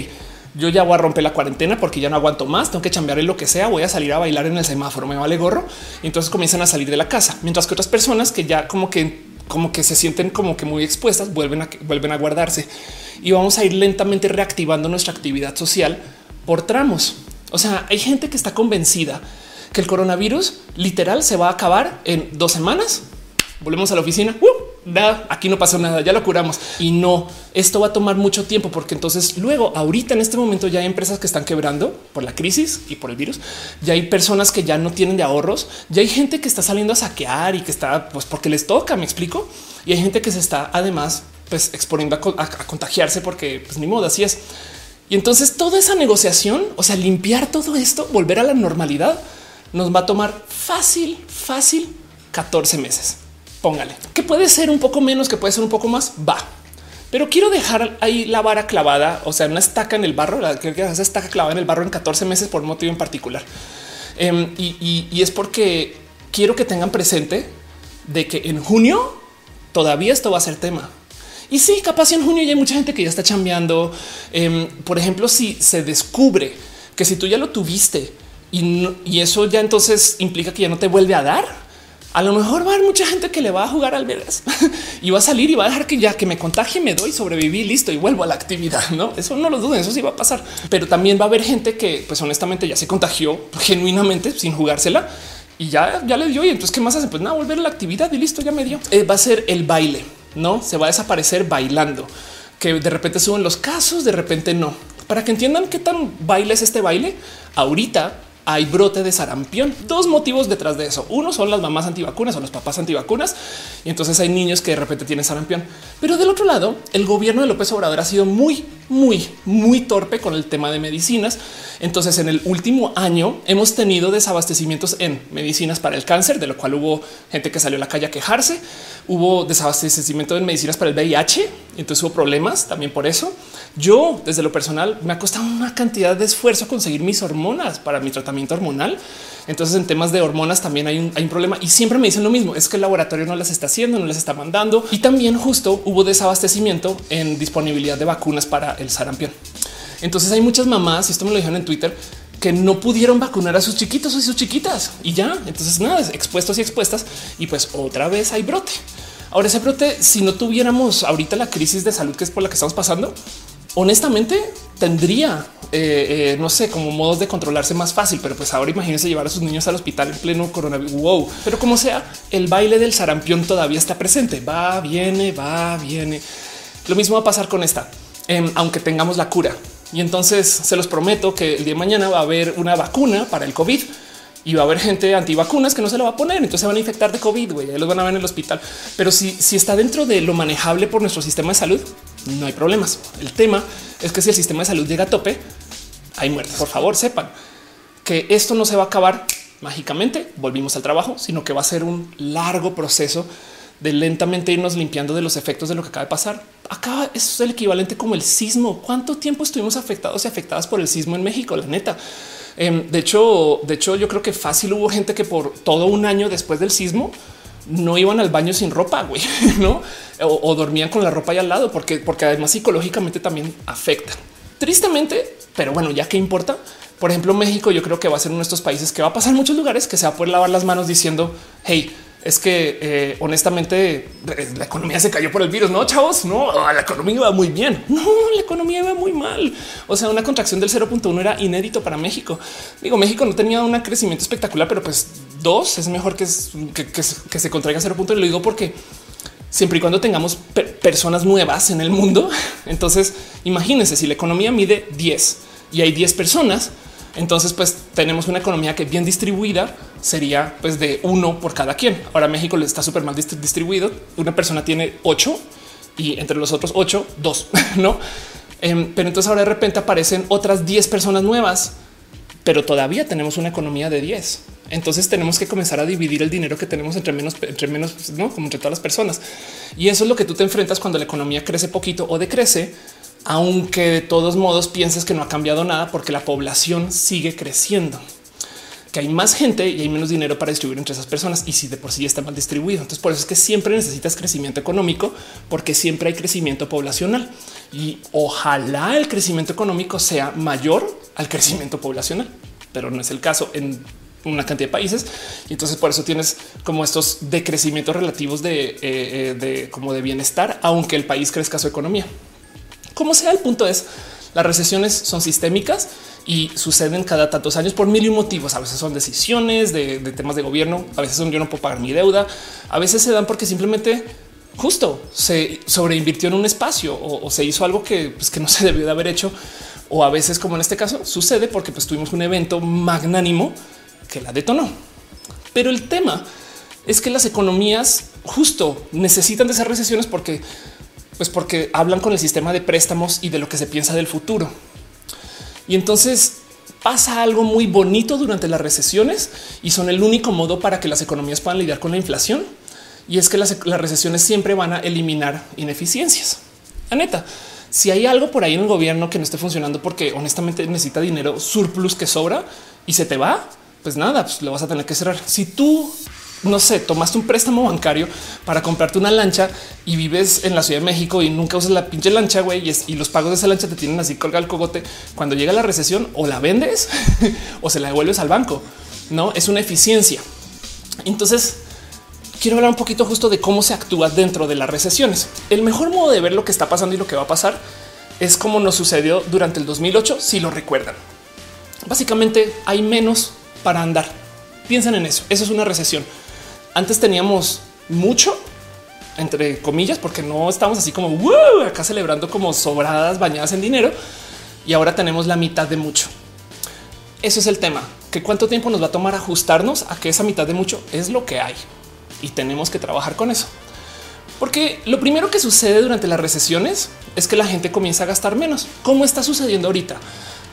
yo ya voy a romper la cuarentena porque ya no aguanto más, tengo que chambear en lo que sea, voy a salir a bailar en el semáforo, me vale gorro. Y entonces comienzan a salir de la casa, mientras que otras personas que ya como que como que se sienten como que muy expuestas, vuelven a vuelven a guardarse y vamos a ir lentamente reactivando nuestra actividad social por tramos. O sea, hay gente que está convencida que el coronavirus literal se va a acabar en dos semanas. Volvemos a la oficina. Aquí no pasó nada, ya lo curamos. Y no, esto va a tomar mucho tiempo porque entonces luego ahorita en este momento ya hay empresas que están quebrando por la crisis y por el virus, ya hay personas que ya no tienen de ahorros, ya hay gente que está saliendo a saquear y que está pues porque les toca, me explico, y hay gente que se está además pues exponiendo a, contagiarse porque pues ni modo, así es. Y entonces toda esa negociación, o sea, limpiar todo esto, volver a la normalidad, nos va a tomar fácil, fácil 14 meses póngale que puede ser un poco menos, que puede ser un poco más, va. Pero quiero dejar ahí la vara clavada, o sea, una estaca en el barro, la que esa estaca clavada en el barro en 14 meses por un motivo en particular. Em, y, es porque quiero que tengan presente de que en junio todavía esto va a ser tema. Y sí, capaz en junio ya hay mucha gente que ya está chambeando. Em, por ejemplo, si se descubre que si tú ya lo tuviste y, y eso ya entonces implica que ya no te vuelve a dar, a lo mejor va a haber mucha gente que le va a jugar al vergas y va a salir y va a dejar que ya que me contagie, me doy, sobreviví, listo y vuelvo a la actividad. No, eso no lo duden, eso sí va a pasar. Pero también va a haber gente que, pues honestamente, ya se contagió genuinamente sin jugársela y ya, ya le dio. Y entonces, ¿qué más hace? Pues nada, volver a la actividad y listo, ya me dio. Eh, va a ser el baile, no se va a desaparecer bailando, que de repente suben los casos, de repente no. Para que entiendan qué tan baile es este baile, ahorita hay brote de sarampión. Dos motivos detrás de eso. Uno son las mamás antivacunas o los papás antivacunas. Y entonces hay niños que de repente tienen sarampión. Pero del otro lado, el gobierno de López Obrador ha sido muy, muy, muy torpe con el tema de medicinas. Entonces en el último año hemos tenido desabastecimientos en medicinas para el cáncer, de lo cual hubo gente que salió a la calle a quejarse. Hubo desabastecimiento en medicinas para el VIH. Entonces hubo problemas también por eso. Yo, desde lo personal, me ha costado una cantidad de esfuerzo conseguir mis hormonas para mi tratamiento hormonal. Entonces, en temas de hormonas también hay un, problema y siempre me dicen lo mismo: es que el laboratorio no las está haciendo, no les está mandando. Y también, justo hubo desabastecimiento en disponibilidad de vacunas para el sarampión. Entonces, hay muchas mamás, y esto me lo dijeron en Twitter, que no pudieron vacunar a sus chiquitos o sus chiquitas y ya. Entonces, nada, expuestos y expuestas. Y pues otra vez hay brote. Ahora, ese brote, si no tuviéramos ahorita la crisis de salud que es por la que estamos pasando, honestamente tendría, eh, eh, no sé, como modos de controlarse más fácil, pero pues ahora imagínense llevar a sus niños al hospital en pleno coronavirus. Wow, pero como sea, el baile del sarampión todavía está presente. Va, viene, va, viene. Lo mismo va a pasar con esta, em, aunque tengamos la cura. Y entonces se los prometo que el día de mañana va a haber una vacuna para el COVID y va a haber gente antivacunas que no se lo va a poner. Entonces se van a infectar de COVID, güey, los van a ver en el hospital. Pero si, si está dentro de lo manejable por nuestro sistema de salud, no hay problemas. El tema es que si el sistema de salud llega a tope, hay muertes. Por favor, sepan que esto no se va a acabar mágicamente, volvimos al trabajo, sino que va a ser un largo proceso de lentamente irnos limpiando de los efectos de lo que acaba de pasar. Acaba, es el equivalente como el sismo. ¿Cuánto tiempo estuvimos afectados y afectadas por el sismo en México? La neta. Em, de hecho, de hecho, yo creo que fácil hubo gente que por todo un año después del sismo no iban al baño sin ropa, güey, no? O, dormían con la ropa ahí al lado, porque, porque además psicológicamente también afecta. Tristemente, pero bueno, ya que importa. Por ejemplo, México, yo creo que va a ser uno de estos países que va a pasar en muchos lugares que se va a poder lavar las manos diciendo, hey, es que eh, honestamente la economía se cayó por el virus. No, chavos, no, la economía va muy bien. No, la economía va muy mal. O sea, una contracción del 0.1 era inédito para México. Digo, México no tenía un crecimiento espectacular, pero pues dos es mejor que, se contraiga 0.1. Y lo digo porque siempre y cuando tengamos personas nuevas en el mundo, entonces imagínense si la economía mide 10 y hay 10 personas, entonces, pues tenemos una economía que bien distribuida sería pues de uno por cada quien. Ahora México le está súper mal distribuido. Una persona tiene ocho y entre los otros ocho, dos, no? Em, pero entonces ahora de repente aparecen otras 10 personas nuevas, pero todavía tenemos una economía de 10. Entonces tenemos que comenzar a dividir el dinero que tenemos entre menos, entre menos, no como entre todas las personas. Y eso es lo que tú te enfrentas cuando la economía crece poquito o decrece aunque de todos modos pienses que no ha cambiado nada porque la población sigue creciendo. Que hay más gente y hay menos dinero para distribuir entre esas personas y si de por sí está mal distribuido. Entonces por eso es que siempre necesitas crecimiento económico porque siempre hay crecimiento poblacional y ojalá el crecimiento económico sea mayor al crecimiento poblacional, pero no es el caso en una cantidad de países y entonces por eso tienes como estos decrecimientos relativos de, eh, eh, de como de bienestar, aunque el país crezca su economía. Como sea, el punto es las recesiones son sistémicas y suceden cada tantos años por mil y motivos. A veces son decisiones de, temas de gobierno, a veces son yo no puedo pagar mi deuda, a veces se dan porque simplemente justo se sobreinvirtió en un espacio o, se hizo algo que, pues, que no se debió de haber hecho. O a veces, como en este caso, sucede porque pues, tuvimos un evento magnánimo que la detonó. Pero el tema es que las economías justo necesitan de esas recesiones porque, pues porque hablan con el sistema de préstamos y de lo que se piensa del futuro. Y entonces pasa algo muy bonito durante las recesiones y son el único modo para que las economías puedan lidiar con la inflación. Y es que las, recesiones siempre van a eliminar ineficiencias. La neta, si hay algo por ahí en el gobierno que no esté funcionando porque honestamente necesita dinero surplus que sobra y se te va, pues nada, pues lo vas a tener que cerrar. Si tú no sé, tomaste un préstamo bancario para comprarte una lancha y vives en la Ciudad de México y nunca usas la pinche lancha, güey, y, los pagos de esa lancha te tienen así colgado el cogote. Cuando llega la recesión, o la vendes o se la devuelves al banco. No es una eficiencia. Entonces, quiero hablar un poquito justo de cómo se actúa dentro de las recesiones. El mejor modo de ver lo que está pasando y lo que va a pasar es como nos sucedió durante el 2008, si lo recuerdan. Básicamente hay menos para andar. Piensen en eso. Eso es una recesión antes teníamos mucho, entre comillas, porque no estamos así como acá celebrando como sobradas bañadas en dinero y ahora tenemos la mitad de mucho. Eso es el tema, que cuánto tiempo nos va a tomar ajustarnos a que esa mitad de mucho es lo que hay y tenemos que trabajar con eso. Porque lo primero que sucede durante las recesiones es que la gente comienza a gastar menos, como está sucediendo ahorita.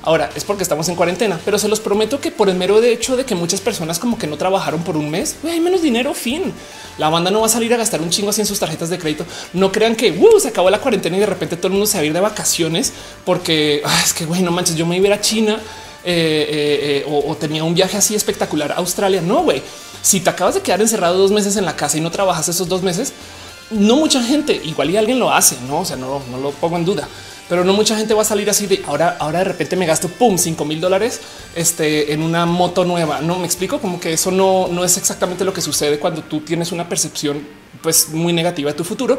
Ahora es porque estamos en cuarentena, pero se los prometo que por el mero de hecho de que muchas personas como que no trabajaron por un mes, hay menos dinero. Fin. La banda no va a salir a gastar un chingo así en sus tarjetas de crédito. No crean que uh, se acabó la cuarentena y de repente todo el mundo se va a ir de vacaciones porque ah, es que güey, no manches, yo me iba a, ir a China eh, eh, eh, o, tenía un viaje así espectacular a Australia. No, güey. Si te acabas de quedar encerrado dos meses en la casa y no trabajas esos dos meses, no mucha gente, igual y alguien lo hace, no? O sea, no, no lo pongo en duda pero no mucha gente va a salir así de ahora. Ahora de repente me gasto pum 5 mil dólares este, en una moto nueva. No me explico como que eso no, no es exactamente lo que sucede cuando tú tienes una percepción pues muy negativa de tu futuro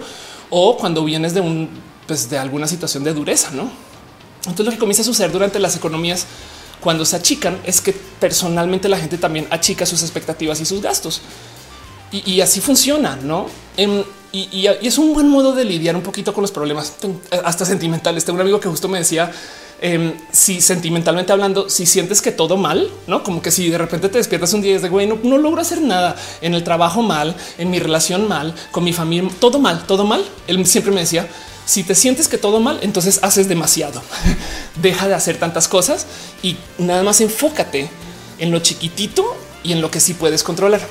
o cuando vienes de un pues de alguna situación de dureza, no? Entonces lo que comienza a suceder durante las economías cuando se achican es que personalmente la gente también achica sus expectativas y sus gastos. Y, así funciona, ¿no? Y, es un buen modo de lidiar un poquito con los problemas, hasta sentimentales. Tengo un amigo que justo me decía, em, si sentimentalmente hablando, si sientes que todo mal, no como que si de repente te despiertas un día y de güey, no, no, logro hacer nada en el trabajo mal, en mi relación mal, con mi familia, todo mal, todo mal. Él siempre me decía, si te sientes que todo mal, entonces haces demasiado. Deja de hacer tantas cosas y nada más enfócate en lo chiquitito y en lo que sí puedes controlar.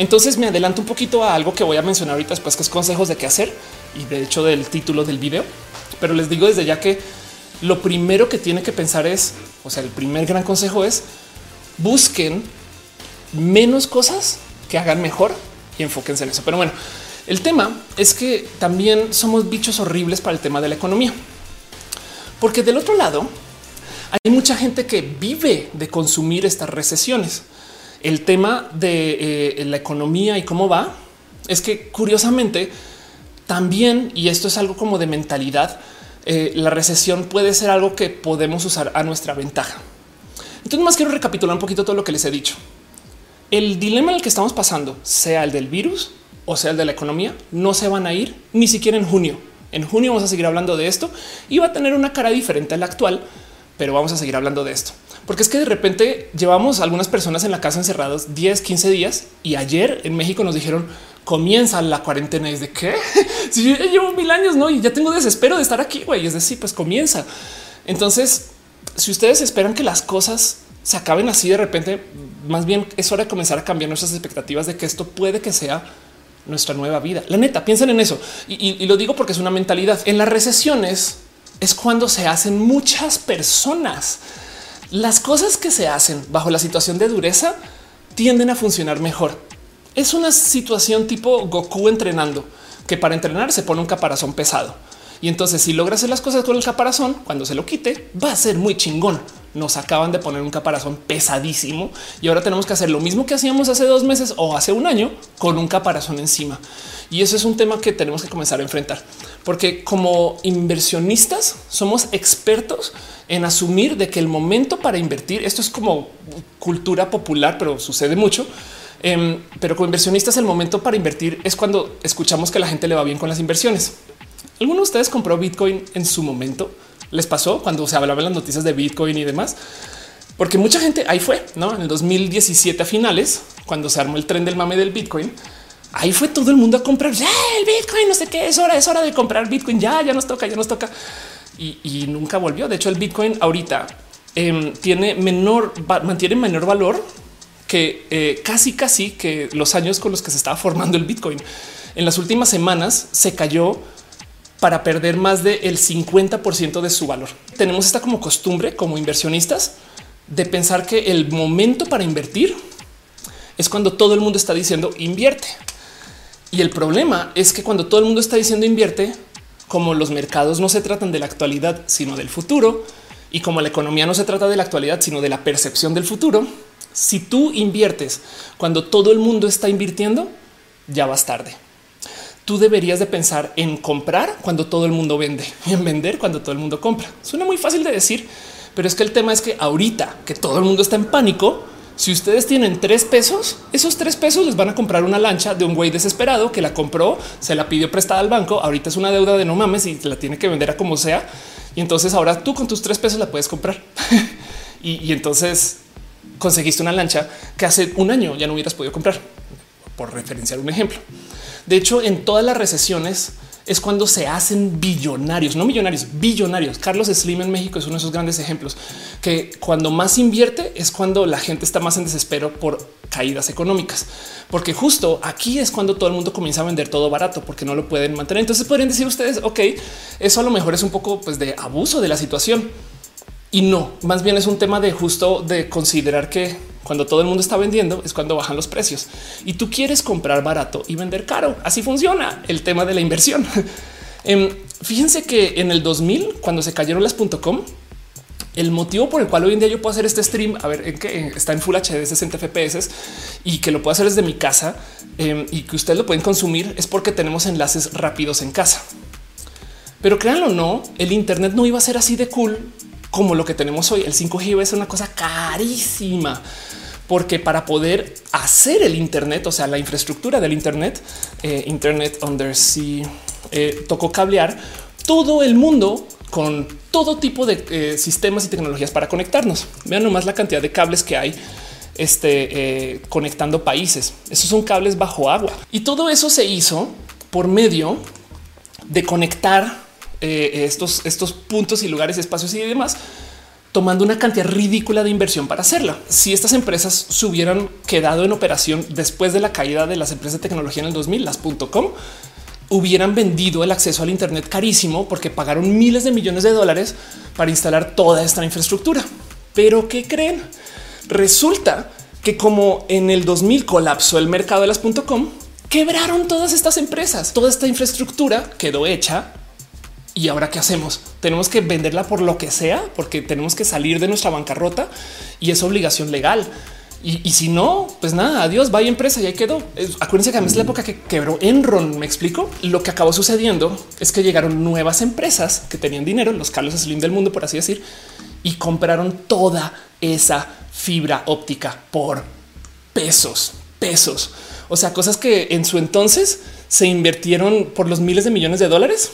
Entonces me adelanto un poquito a algo que voy a mencionar ahorita después, que es consejos de qué hacer y de hecho del título del video. Pero les digo desde ya que lo primero que tiene que pensar es, o sea, el primer gran consejo es busquen menos cosas que hagan mejor y enfóquense en eso. Pero bueno, el tema es que también somos bichos horribles para el tema de la economía, porque del otro lado hay mucha gente que vive de consumir estas recesiones. El tema de eh, la economía y cómo va es que curiosamente también, y esto es algo como de mentalidad, eh, la recesión puede ser algo que podemos usar a nuestra ventaja. Entonces, más quiero recapitular un poquito todo lo que les he dicho. El dilema en el que estamos pasando, sea el del virus o sea el de la economía, no se van a ir ni siquiera en junio. En junio vamos a seguir hablando de esto y va a tener una cara diferente a la actual, pero vamos a seguir hablando de esto. Porque es que de repente llevamos algunas personas en la casa encerrados 10, 15 días y ayer en México nos dijeron comienza la cuarentena. Es de qué? Si yo llevo mil años, no, y ya tengo desespero de estar aquí, güey. Es decir, pues comienza. Entonces, si ustedes esperan que las cosas se acaben así de repente, más bien es hora de comenzar a cambiar nuestras expectativas de que esto puede que sea nuestra nueva vida. La neta, piensen en eso. Y lo digo porque es una mentalidad. En las recesiones es cuando se hacen muchas personas las cosas que se hacen bajo la situación de dureza tienden a funcionar mejor. Es una situación tipo Goku entrenando, que para entrenar se pone un caparazón pesado. Y entonces si logra hacer las cosas con el caparazón, cuando se lo quite, va a ser muy chingón. Nos acaban de poner un caparazón pesadísimo y ahora tenemos que hacer lo mismo que hacíamos hace dos meses o hace un año con un caparazón encima. Y eso es un tema que tenemos que comenzar a enfrentar, porque como inversionistas somos expertos en asumir de que el momento para invertir, esto es como cultura popular, pero sucede mucho. Em, pero como inversionistas, el momento para invertir es cuando escuchamos que la gente le va bien con las inversiones. ¿Alguno de ustedes compró Bitcoin en su momento? ¿Les pasó cuando se hablaban las noticias de Bitcoin y demás? Porque mucha gente ahí fue, ¿no? En el 2017 a finales, cuando se armó el tren del mame del Bitcoin, ahí fue todo el mundo a comprar ya el Bitcoin, no sé qué, es hora, es hora de comprar Bitcoin, ya, ya nos toca, ya nos toca. Y, nunca volvió. De hecho, el Bitcoin ahorita em, tiene menor, mantiene menor valor que eh, casi, casi que los años con los que se estaba formando el Bitcoin. En las últimas semanas se cayó para perder más del 50% de su valor. Tenemos esta como costumbre como inversionistas de pensar que el momento para invertir es cuando todo el mundo está diciendo invierte. Y el problema es que cuando todo el mundo está diciendo invierte, como los mercados no se tratan de la actualidad, sino del futuro, y como la economía no se trata de la actualidad, sino de la percepción del futuro, si tú inviertes cuando todo el mundo está invirtiendo, ya vas tarde tú deberías de pensar en comprar cuando todo el mundo vende y en vender cuando todo el mundo compra. Suena muy fácil de decir, pero es que el tema es que ahorita que todo el mundo está en pánico, si ustedes tienen tres pesos, esos tres pesos les van a comprar una lancha de un güey desesperado que la compró, se la pidió prestada al banco. Ahorita es una deuda de no mames y la tiene que vender a como sea. Y entonces ahora tú con tus tres pesos la puedes comprar. y, y entonces conseguiste una lancha que hace un año ya no hubieras podido comprar, por referenciar un ejemplo. De hecho, en todas las recesiones es cuando se hacen billonarios, no millonarios, billonarios. Carlos Slim en México es uno de esos grandes ejemplos que cuando más invierte es cuando la gente está más en desespero por caídas económicas, porque justo aquí es cuando todo el mundo comienza a vender todo barato porque no lo pueden mantener. Entonces podrían decir ustedes, ok, eso a lo mejor es un poco pues, de abuso de la situación y no, más bien es un tema de justo de considerar que cuando todo el mundo está vendiendo es cuando bajan los precios y tú quieres comprar barato y vender caro. Así funciona el tema de la inversión. Em, fíjense que en el 2000, cuando se cayeron las .com, el motivo por el cual hoy en día yo puedo hacer este stream, a ver, en que está en Full HD 60 FPS y que lo puedo hacer desde mi casa em, y que ustedes lo pueden consumir es porque tenemos enlaces rápidos en casa. Pero créanlo no, el Internet no iba a ser así de cool como lo que tenemos hoy. El 5G es una cosa carísima porque para poder hacer el Internet, o sea, la infraestructura del Internet, eh, Internet Undersea, eh, tocó cablear todo el mundo con todo tipo de eh, sistemas y tecnologías para conectarnos. Vean nomás la cantidad de cables que hay este, conectando países. Esos son cables bajo agua y todo eso se hizo por medio de conectar eh, estos, estos puntos y lugares, espacios y demás, tomando una cantidad ridícula de inversión para hacerla. Si estas empresas se hubieran quedado en operación después de la caída de las empresas de tecnología en el 2000, las .com, hubieran vendido el acceso al Internet carísimo porque pagaron miles de millones de dólares para instalar toda esta infraestructura. Pero ¿qué creen? Resulta que como en el 2000 colapsó el mercado de las .com, quebraron todas estas empresas. Toda esta infraestructura quedó hecha y ahora qué hacemos? Tenemos que venderla por lo que sea, porque tenemos que salir de nuestra bancarrota y es obligación legal. Y, si no, pues nada, adiós, vaya empresa y ahí quedó. Acuérdense que a mí es la época que quebró Enron. Me explico. Lo que acabó sucediendo es que llegaron nuevas empresas que tenían dinero, los Carlos Slim del mundo, por así decir, y compraron toda esa fibra óptica por pesos, pesos. O sea, cosas que en su entonces se invirtieron por los miles de millones de dólares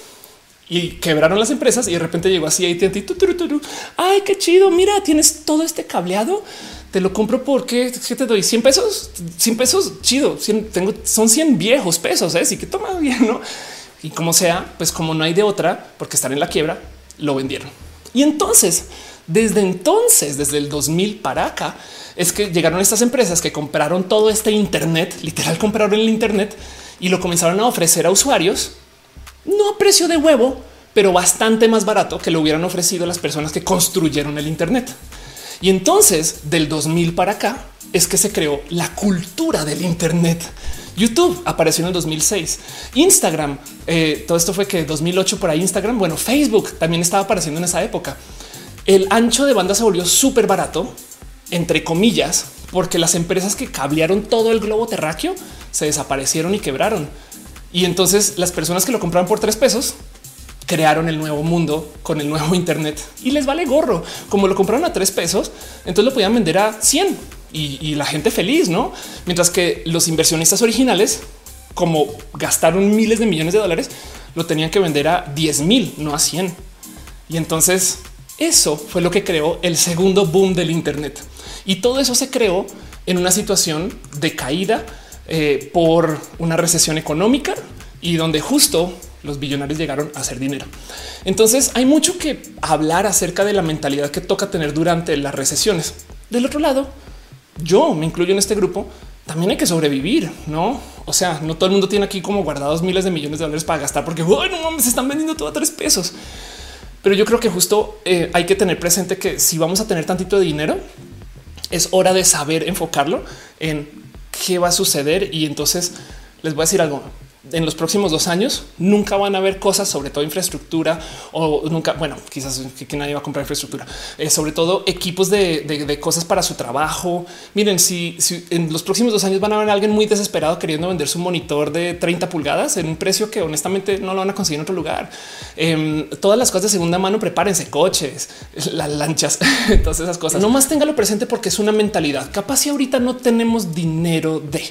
y quebraron las empresas y de repente llegó así AT&T. Ay, qué chido. Mira, tienes todo este cableado. Te lo compro porque te doy 100 pesos, 100 pesos. Chido. tengo, son 100 viejos pesos. ¿eh? Así que toma bien, no? Y como sea, pues como no hay de otra, porque están en la quiebra, lo vendieron. Y entonces, desde entonces, desde el 2000 para acá, es que llegaron estas empresas que compraron todo este Internet, literal compraron el Internet y lo comenzaron a ofrecer a usuarios no a precio de huevo, pero bastante más barato que lo hubieran ofrecido las personas que construyeron el Internet. Y entonces del 2000 para acá es que se creó la cultura del Internet. YouTube apareció en el 2006. Instagram, eh, todo esto fue que 2008 por ahí Instagram. Bueno, Facebook también estaba apareciendo en esa época. El ancho de banda se volvió súper barato, entre comillas, porque las empresas que cablearon todo el globo terráqueo se desaparecieron y quebraron. Y entonces las personas que lo compraron por tres pesos crearon el nuevo mundo con el nuevo Internet y les vale gorro. Como lo compraron a tres pesos, entonces lo podían vender a 100 y, la gente feliz, no? Mientras que los inversionistas originales, como gastaron miles de millones de dólares, lo tenían que vender a 10 mil, no a 100. Y entonces eso fue lo que creó el segundo boom del Internet. Y todo eso se creó en una situación de caída eh, por una recesión económica y donde justo los billonarios llegaron a hacer dinero. Entonces hay mucho que hablar acerca de la mentalidad que toca tener durante las recesiones. Del otro lado, yo me incluyo en este grupo. También hay que sobrevivir, no? O sea, no todo el mundo tiene aquí como guardados miles de millones de dólares para gastar porque bueno, mames, están vendiendo todo a tres pesos. Pero yo creo que justo eh, hay que tener presente que si vamos a tener tantito de dinero, es hora de saber enfocarlo en qué va a suceder. Y entonces les voy a decir algo en los próximos dos años nunca van a haber cosas, sobre todo infraestructura o nunca, bueno, quizás que, nadie va a comprar infraestructura, eh, sobre todo equipos de, cosas para su trabajo. Miren, si, en los próximos dos años van a haber alguien muy desesperado queriendo vender su monitor de 30 pulgadas en un precio que honestamente no lo van a conseguir en otro lugar. Em, todas las cosas de segunda mano, prepárense coches, las lanchas, todas esas cosas. No más téngalo presente porque es una mentalidad. Capaz si ahorita no tenemos dinero de,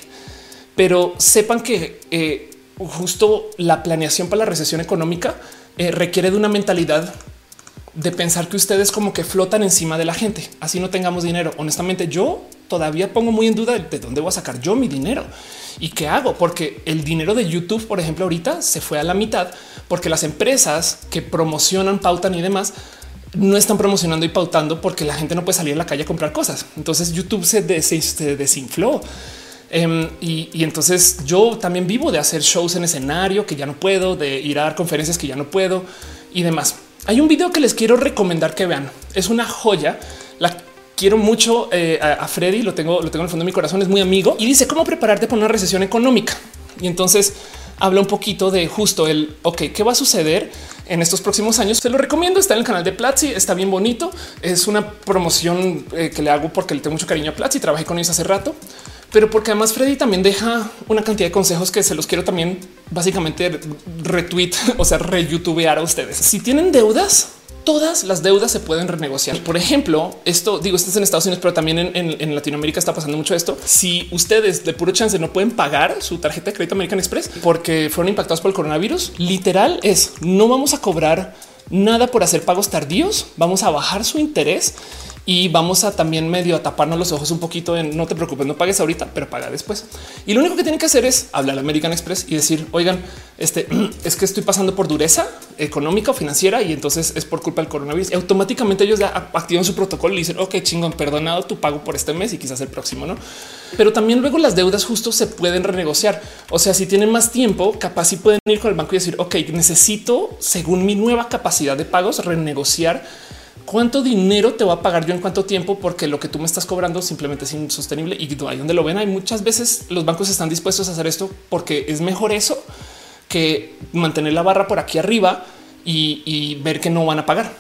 pero sepan que eh, justo la planeación para la recesión económica eh, requiere de una mentalidad de pensar que ustedes como que flotan encima de la gente. Así no tengamos dinero. Honestamente, yo todavía pongo muy en duda de dónde voy a sacar yo mi dinero y qué hago, porque el dinero de YouTube, por ejemplo, ahorita se fue a la mitad porque las empresas que promocionan, pautan y demás no están promocionando y pautando porque la gente no puede salir a la calle a comprar cosas. Entonces YouTube se, se desinfló. Em, y, entonces yo también vivo de hacer shows en escenario que ya no puedo, de ir a dar conferencias que ya no puedo y demás. Hay un video que les quiero recomendar que vean. Es una joya. La quiero mucho eh, a, Freddy. Lo tengo, lo tengo en el fondo de mi corazón. Es muy amigo y dice cómo prepararte para una recesión económica. Y entonces habla un poquito de justo el ok, qué va a suceder en estos próximos años. Se lo recomiendo. Está en el canal de Platzi. Está bien bonito. Es una promoción eh, que le hago porque le tengo mucho cariño a Platzi. Trabajé con ellos hace rato pero porque además Freddy también deja una cantidad de consejos que se los quiero también básicamente retweet, o sea, reyoutubear a ustedes. Si tienen deudas, todas las deudas se pueden renegociar. Por ejemplo, esto digo, esto es en Estados Unidos, pero también en, Latinoamérica está pasando mucho esto. Si ustedes de puro chance no pueden pagar su tarjeta de crédito American Express porque fueron impactados por el coronavirus, literal es no vamos a cobrar nada por hacer pagos tardíos, vamos a bajar su interés y vamos a también medio a taparnos los ojos un poquito en no te preocupes, no pagues ahorita, pero paga después. Y lo único que tienen que hacer es hablar a American Express y decir, oigan, este es que estoy pasando por dureza económica o financiera y entonces es por culpa del coronavirus. Y automáticamente ellos ya activan su protocolo y dicen, ok, chingón, perdonado tu pago por este mes y quizás el próximo, no? Pero también luego las deudas justo se pueden renegociar. O sea, si tienen más tiempo, capaz si pueden ir con el banco y decir, ok, necesito, según mi nueva capacidad de pagos, renegociar cuánto dinero te va a pagar yo en cuánto tiempo, porque lo que tú me estás cobrando simplemente es insostenible y ahí donde lo ven, hay muchas veces los bancos están dispuestos a hacer esto porque es mejor eso que mantener la barra por aquí arriba y, y ver que no van a pagar.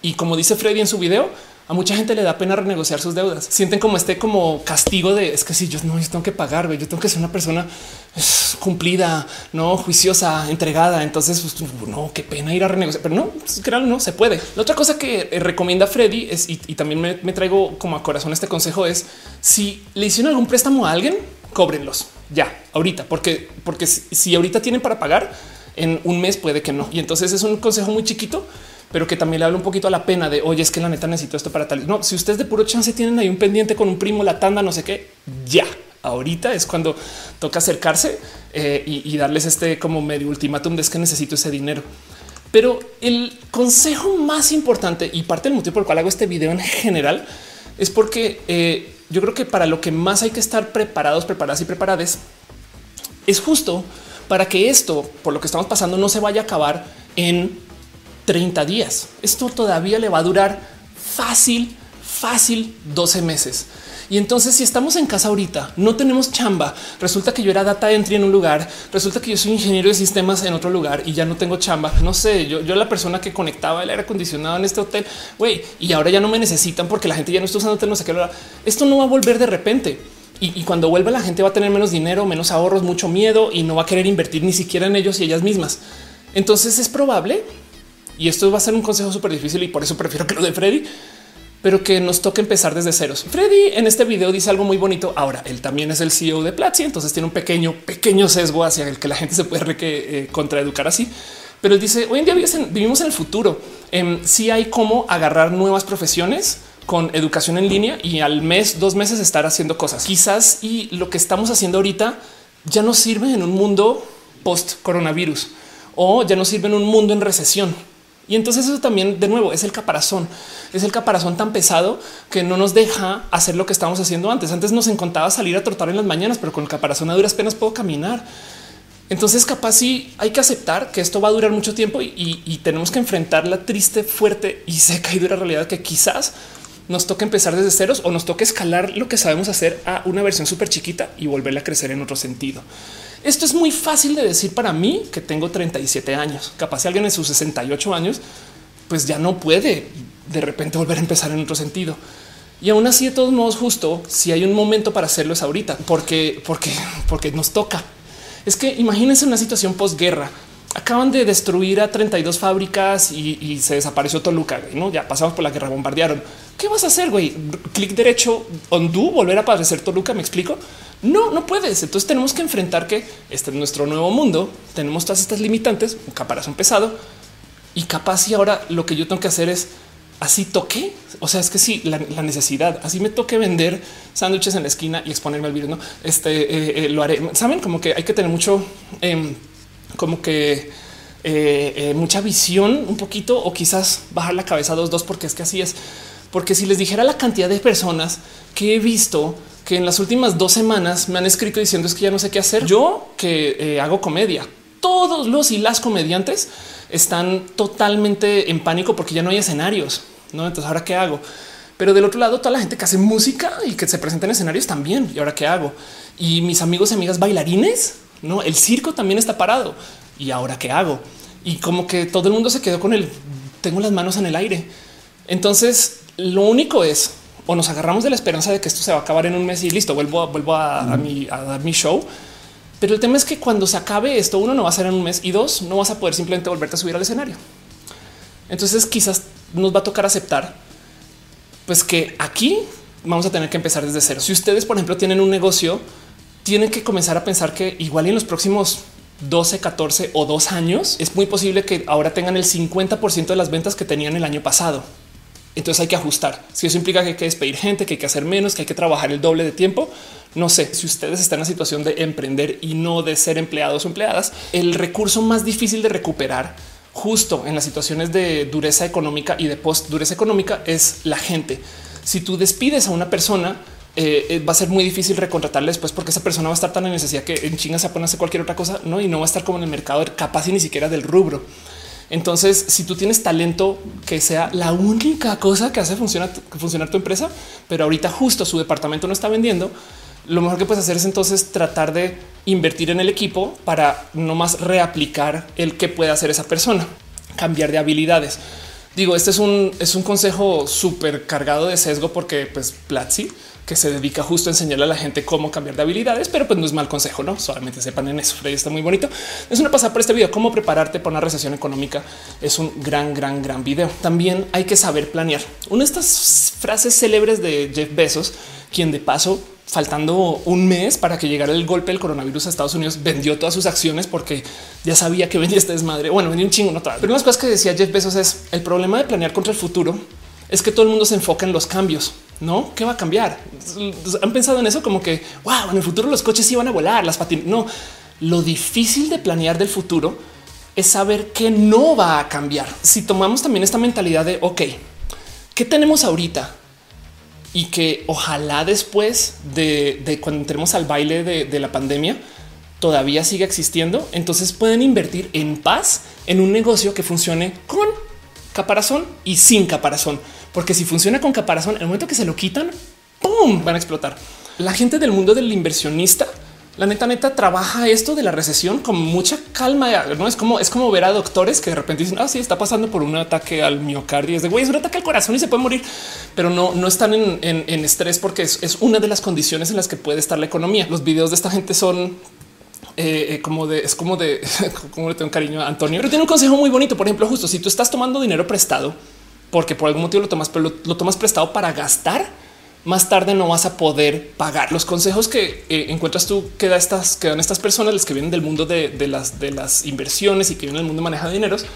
Y como dice Freddy en su video, a mucha gente le da pena renegociar sus deudas. Sienten como este como castigo de es que si yo no yo tengo que pagar, yo tengo que ser una persona cumplida, no juiciosa, entregada. Entonces, pues, no, qué pena ir a renegociar, pero no, pues, no se puede. La otra cosa que eh, recomienda Freddy es y, también me, traigo como a corazón este consejo es si le hicieron algún préstamo a alguien, cóbrenlos ya ahorita, porque, porque si ahorita tienen para pagar en un mes puede que no. Y entonces es un consejo muy chiquito pero que también le habla un poquito a la pena de oye, es que la neta necesito esto para tal. No, si ustedes de puro chance tienen ahí un pendiente con un primo, la tanda, no sé qué, ya ahorita es cuando toca acercarse eh, y, darles este como medio ultimátum de es que necesito ese dinero. Pero el consejo más importante y parte del motivo por el cual hago este video en general es porque eh, yo creo que para lo que más hay que estar preparados, preparadas y preparadas es justo para que esto, por lo que estamos pasando, no se vaya a acabar en 30 días. Esto todavía le va a durar fácil, fácil 12 meses. Y entonces si estamos en casa ahorita, no tenemos chamba, resulta que yo era data entry en un lugar, resulta que yo soy ingeniero de sistemas en otro lugar y ya no tengo chamba. No sé, yo, yo la persona que conectaba el aire acondicionado en este hotel, güey, y ahora ya no me necesitan porque la gente ya no está usando hotel, no sé qué. Esto no va a volver de repente. Y, y, cuando vuelva la gente va a tener menos dinero, menos ahorros, mucho miedo y no va a querer invertir ni siquiera en ellos y ellas mismas. Entonces es probable, y esto va a ser un consejo súper difícil y por eso prefiero que lo de Freddy, pero que nos toque empezar desde ceros. Freddy en este video dice algo muy bonito. Ahora él también es el CEO de Platzi, entonces tiene un pequeño, pequeño sesgo hacia el que la gente se puede eh, contraeducar así. Pero dice hoy en día vivimos en el futuro. Eh, sí hay cómo agarrar nuevas profesiones con educación en línea y al mes, dos meses estar haciendo cosas. Quizás y lo que estamos haciendo ahorita ya no sirve en un mundo post coronavirus o ya no sirve en un mundo en recesión. Y entonces eso también, de nuevo, es el caparazón. Es el caparazón tan pesado que no nos deja hacer lo que estábamos haciendo antes. Antes nos encontraba salir a trotar en las mañanas, pero con el caparazón a duras penas puedo caminar. Entonces capaz sí hay que aceptar que esto va a durar mucho tiempo y, tenemos que enfrentar la triste, fuerte y seca y dura realidad que quizás nos toque empezar desde ceros o nos toque escalar lo que sabemos hacer a una versión súper chiquita y volverla a crecer en otro sentido. Esto es muy fácil de decir para mí que tengo 37 años. Capaz si alguien en sus 68 años, pues ya no puede de repente volver a empezar en otro sentido. Y aún así, de todos modos, justo si hay un momento para hacerlo es ahorita, porque, porque, porque nos toca. Es que imagínense una situación posguerra. Acaban de destruir a 32 fábricas y, se desapareció Toluca. ¿no? Ya pasamos por la guerra, bombardearon. ¿Qué vas a hacer? Güey, clic derecho, undo, volver a aparecer Toluca. Me explico. No, no puedes. Entonces tenemos que enfrentar que este es nuestro nuevo mundo. Tenemos todas estas limitantes, un caparazón pesado y capaz. Y ahora lo que yo tengo que hacer es así toque. O sea, es que sí, la, necesidad. Así me toque vender sándwiches en la esquina y exponerme al virus. No, este eh, eh, lo haré. Saben como que hay que tener mucho, em, como que eh, mucha visión un poquito o quizás bajar la cabeza dos, dos, porque es que así es. Porque si les dijera la cantidad de personas que he visto que en las últimas dos semanas me han escrito diciendo es que ya no sé qué hacer. Yo que eh, hago comedia, todos los y las comediantes están totalmente en pánico porque ya no hay escenarios. No, entonces ahora qué hago? Pero del otro lado, toda la gente que hace música y que se presenta en escenarios también. Y ahora qué hago? Y mis amigos y amigas bailarines, no, el circo también está parado. Y ahora qué hago? Y como que todo el mundo se quedó con el tengo las manos en el aire. Entonces, lo único es o nos agarramos de la esperanza de que esto se va a acabar en un mes y listo, vuelvo a, vuelvo a, mi, a dar mi show. Pero el tema es que cuando se acabe esto, uno no va a ser en un mes y dos, no vas a poder simplemente volverte a subir al escenario. Entonces quizás nos va a tocar aceptar pues que aquí vamos a tener que empezar desde cero. Si ustedes, por ejemplo, tienen un negocio, tienen que comenzar a pensar que igual en los próximos 12, 14 o dos años es muy posible que ahora tengan el 50% de las ventas que tenían el año pasado. Entonces hay que ajustar. Si eso implica que hay que despedir gente, que hay que hacer menos, que hay que trabajar el doble de tiempo, no sé si ustedes están en la situación de emprender y no de ser empleados o empleadas, el recurso más difícil de recuperar justo en las situaciones de dureza económica y de post dureza económica es la gente. Si tú despides a una persona, eh, eh, va a ser muy difícil recontratarle después porque esa persona va a estar tan en necesidad que en chinga se pone a hacer cualquier otra cosa, no? Y no va a estar como en el mercado capaz y ni siquiera del rubro. Entonces, si tú tienes talento que sea la única cosa que hace funcionar, funcionar tu empresa, pero ahorita justo su departamento no está vendiendo, lo mejor que puedes hacer es entonces tratar de invertir en el equipo para no más reaplicar el que puede hacer esa persona, cambiar de habilidades. Digo, este es un, es un consejo súper cargado de sesgo porque pues Platzi que se dedica justo a enseñarle a la gente cómo cambiar de habilidades, pero pues no es mal consejo, no solamente sepan en eso. Freddy está muy bonito. Es una pasada por este video. Cómo prepararte para una recesión económica es un gran, gran, gran video. También hay que saber planear. Una de estas frases célebres de Jeff Bezos, quien de paso faltando un mes para que llegara el golpe del coronavirus a Estados Unidos, vendió todas sus acciones porque ya sabía que venía este desmadre. Bueno, vendió un chingo, no Pero unas cosas que decía Jeff Bezos es el problema de planear contra el futuro es que todo el mundo se enfoca en los cambios. No, ¿qué va a cambiar? Han pensado en eso como que wow, en el futuro los coches iban a volar, las patinas. No, lo difícil de planear del futuro es saber que no va a cambiar. Si tomamos también esta mentalidad de ok, ¿qué tenemos ahorita? Y que ojalá después de, cuando entremos al baile de, de la pandemia todavía siga existiendo, entonces pueden invertir en paz en un negocio que funcione con caparazón y sin caparazón, porque si funciona con caparazón, en el momento que se lo quitan, ¡pum! van a explotar. La gente del mundo del inversionista la neta, neta trabaja esto de la recesión con mucha calma. No es como es como ver a doctores que de repente dicen, ah, sí, está pasando por un ataque al miocardio. Es de güey, es un ataque al corazón y se puede morir, pero no, no están en, estrés porque es, una de las condiciones en las que puede estar la economía. Los videos de esta gente son eh, eh, como de es como de cómo le tengo cariño a Antonio, pero tiene un consejo muy bonito. Por ejemplo, justo si tú estás tomando dinero prestado porque por algún motivo lo tomas, pero lo tomas prestado para gastar más tarde no vas a poder pagar. Los consejos que eh, encuentras tú que, da estas, que dan estas personas, las que vienen del mundo de, las, inversiones y que vienen del mundo de manejo de dineros,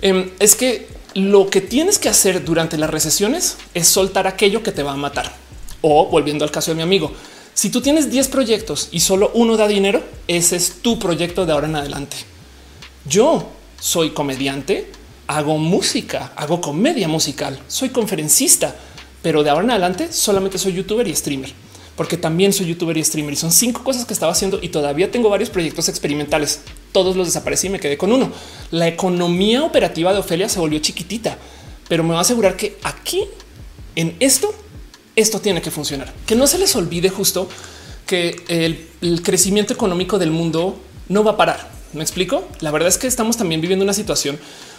em, es que lo que tienes que hacer durante las recesiones es soltar aquello que te va a matar. O volviendo al caso de mi amigo, si tú tienes 10 proyectos y solo uno da dinero, ese es tu proyecto de ahora en adelante. Yo soy comediante, hago música, hago comedia musical, soy conferencista pero de ahora en adelante solamente soy youtuber y streamer, porque también soy youtuber y streamer y son cinco cosas que estaba haciendo y todavía tengo varios proyectos experimentales. Todos los desaparecí y me quedé con uno. La economía operativa de Ofelia se volvió chiquitita, pero me va a asegurar que aquí en esto, esto tiene que funcionar. Que no se les olvide justo que el, el crecimiento económico del mundo no va a parar. Me explico. La verdad es que estamos también viviendo una situación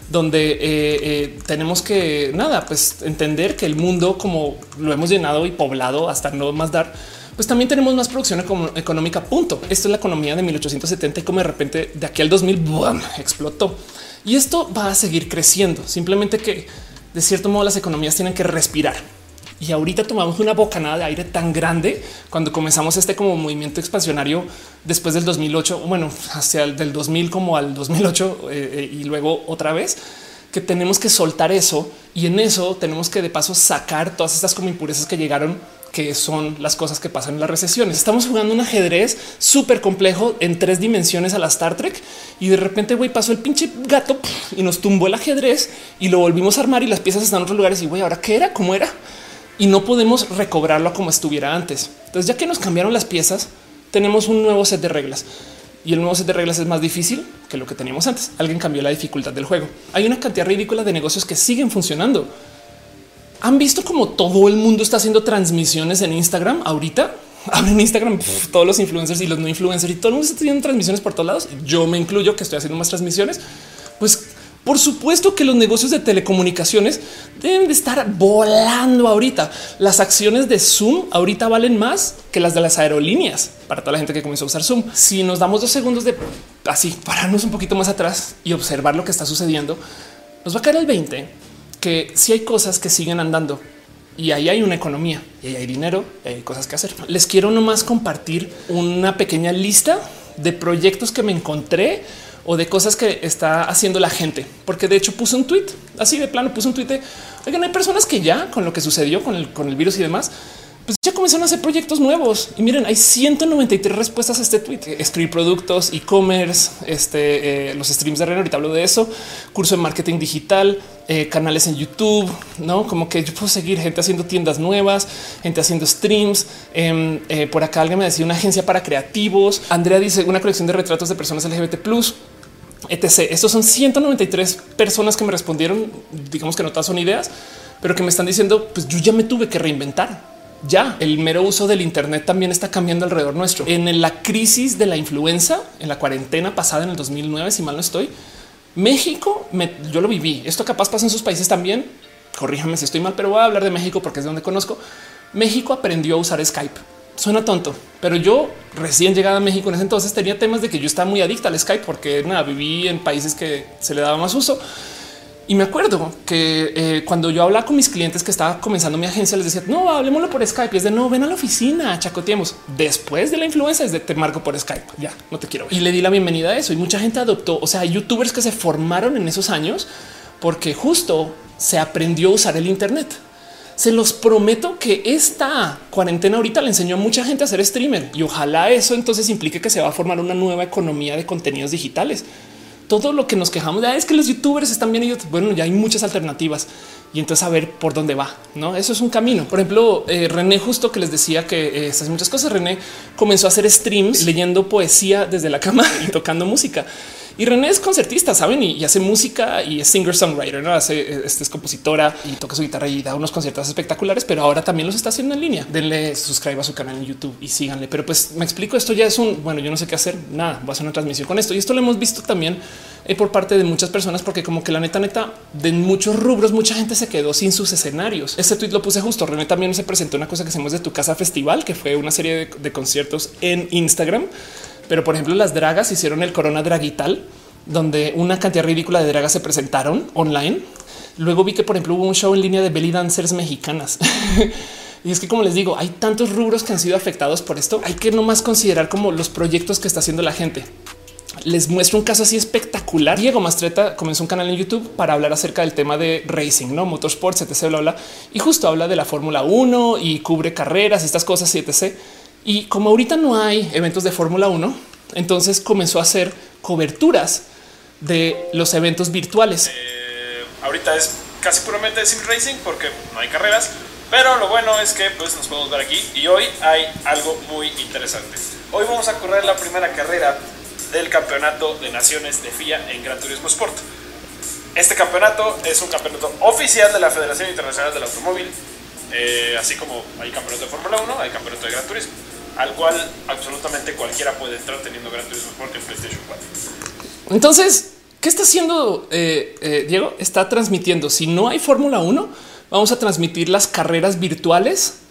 donde eh, eh, tenemos que nada, pues entender que el mundo como lo hemos llenado y poblado hasta no más dar, pues también tenemos más producción económica. Punto. Esto es la economía de 1870 y como de repente de aquí al 2000 explotó y esto va a seguir creciendo. Simplemente que de cierto modo las economías tienen que respirar. Y ahorita tomamos una bocanada de aire tan grande cuando comenzamos este como movimiento expansionario después del 2008, bueno, hacia el del 2000 como al 2008 eh, eh, y luego otra vez que tenemos que soltar eso y en eso tenemos que de paso sacar todas estas como impurezas que llegaron que son las cosas que pasan en las recesiones. Estamos jugando un ajedrez súper complejo en tres dimensiones a la Star Trek y de repente güey pasó el pinche gato y nos tumbó el ajedrez y lo volvimos a armar y las piezas están en otros lugares y güey, ahora qué era, cómo era y no podemos recobrarlo como estuviera antes. Entonces, ya que nos cambiaron las piezas, tenemos un nuevo set de reglas y el nuevo set de reglas es más difícil que lo que teníamos antes. Alguien cambió la dificultad del juego. Hay una cantidad ridícula de negocios que siguen funcionando. Han visto como todo el mundo está haciendo transmisiones en Instagram ahorita. Abren Instagram todos los influencers y los no influencers y todo el mundo está haciendo transmisiones por todos lados. Yo me incluyo que estoy haciendo más transmisiones. Pues por supuesto que los negocios de telecomunicaciones deben de estar volando ahorita. Las acciones de Zoom ahorita valen más que las de las aerolíneas para toda la gente que comenzó a usar Zoom. Si nos damos dos segundos de así pararnos un poquito más atrás y observar lo que está sucediendo, nos va a caer el 20 que si hay cosas que siguen andando y ahí hay una economía y ahí hay dinero, y hay cosas que hacer. Les quiero nomás compartir una pequeña lista de proyectos que me encontré o de cosas que está haciendo la gente, porque de hecho puse un tweet así de plano, puse un tweet de oigan, hay personas que ya con lo que sucedió con el, con el virus y demás, pues ya comenzaron a hacer proyectos nuevos. Y miren, hay 193 respuestas a este tweet. Escribir productos, e-commerce, este, eh, los streams de René, ahorita hablo de eso, curso de marketing digital, eh, canales en YouTube, no como que yo puedo seguir gente haciendo tiendas nuevas, gente haciendo streams. Em, eh, por acá alguien me decía una agencia para creativos. Andrea dice una colección de retratos de personas LGBT etc. Estos son 193 personas que me respondieron. Digamos que no todas son ideas, pero que me están diciendo, pues yo ya me tuve que reinventar. Ya el mero uso del Internet también está cambiando alrededor nuestro. En la crisis de la influenza, en la cuarentena pasada en el 2009, si mal no estoy, México, yo lo viví. Esto capaz pasa en sus países también. Corríjame si estoy mal, pero voy a hablar de México porque es donde conozco. México aprendió a usar Skype suena tonto, pero yo recién llegada a México en ese entonces tenía temas de que yo estaba muy adicta al Skype porque nada, viví en países que se le daba más uso. Y me acuerdo que eh, cuando yo hablaba con mis clientes que estaba comenzando mi agencia, les decía no hablemoslo por Skype. Y es de no ven a la oficina, chacoteemos después de la influencia. Es de te marco por Skype. Ya no te quiero. Y le di la bienvenida a eso. Y mucha gente adoptó. O sea, youtubers que se formaron en esos años porque justo se aprendió a usar el Internet. Se los prometo que esta cuarentena ahorita le enseñó a mucha gente a ser streamer y ojalá eso entonces implique que se va a formar una nueva economía de contenidos digitales. Todo lo que nos quejamos ah, es que los youtubers están bien y bueno, ya hay muchas alternativas y entonces a ver por dónde va. No, eso es un camino. Por ejemplo, eh, René, justo que les decía que estas muchas cosas. René comenzó a hacer streams leyendo poesía desde la cama y tocando música. Y René es concertista, saben, y, hace música y es singer songwriter, no hace este es compositora y toca su guitarra y da unos conciertos espectaculares, pero ahora también los está haciendo en línea. Denle suscriba a su canal en YouTube y síganle. Pero pues me explico, esto ya es un bueno, yo no sé qué hacer. Nada, voy a hacer una transmisión con esto y esto lo hemos visto también eh, por parte de muchas personas, porque como que la neta, neta, de muchos rubros, mucha gente se quedó sin sus escenarios. Este tweet lo puse justo. René también se presentó una cosa que hacemos de tu casa festival, que fue una serie de, conciertos en Instagram. Pero por ejemplo, las dragas hicieron el Corona Dragital, donde una cantidad ridícula de dragas se presentaron online. Luego vi que, por ejemplo, hubo un show en línea de belly dancers mexicanas. Y es que, como les digo, hay tantos rubros que han sido afectados por esto. Hay que no más considerar como los proyectos que está haciendo la gente. Les muestro un caso así espectacular. Diego Mastreta comenzó un canal en YouTube para hablar acerca del tema de racing, no motorsports, etc. Bla, bla, y justo habla de la Fórmula 1 y cubre carreras, estas cosas, etc. Y como ahorita no hay eventos de Fórmula 1, entonces comenzó a hacer coberturas de los eventos virtuales. Eh, ahorita es casi puramente sim racing porque no hay carreras, pero lo bueno es que pues nos podemos ver aquí y hoy hay algo muy interesante. Hoy vamos a correr la primera carrera del Campeonato de Naciones de FIA en Gran Turismo Sport. Este campeonato es un campeonato oficial de la Federación Internacional del Automóvil, eh, así como hay campeonato de Fórmula 1, hay campeonato de Gran Turismo, al cual absolutamente cualquiera puede entrar teniendo Gran Turismo Sport en PlayStation 4. Entonces, ¿qué está haciendo eh, eh, Diego? Está transmitiendo, si no hay Fórmula 1, vamos a transmitir las carreras virtuales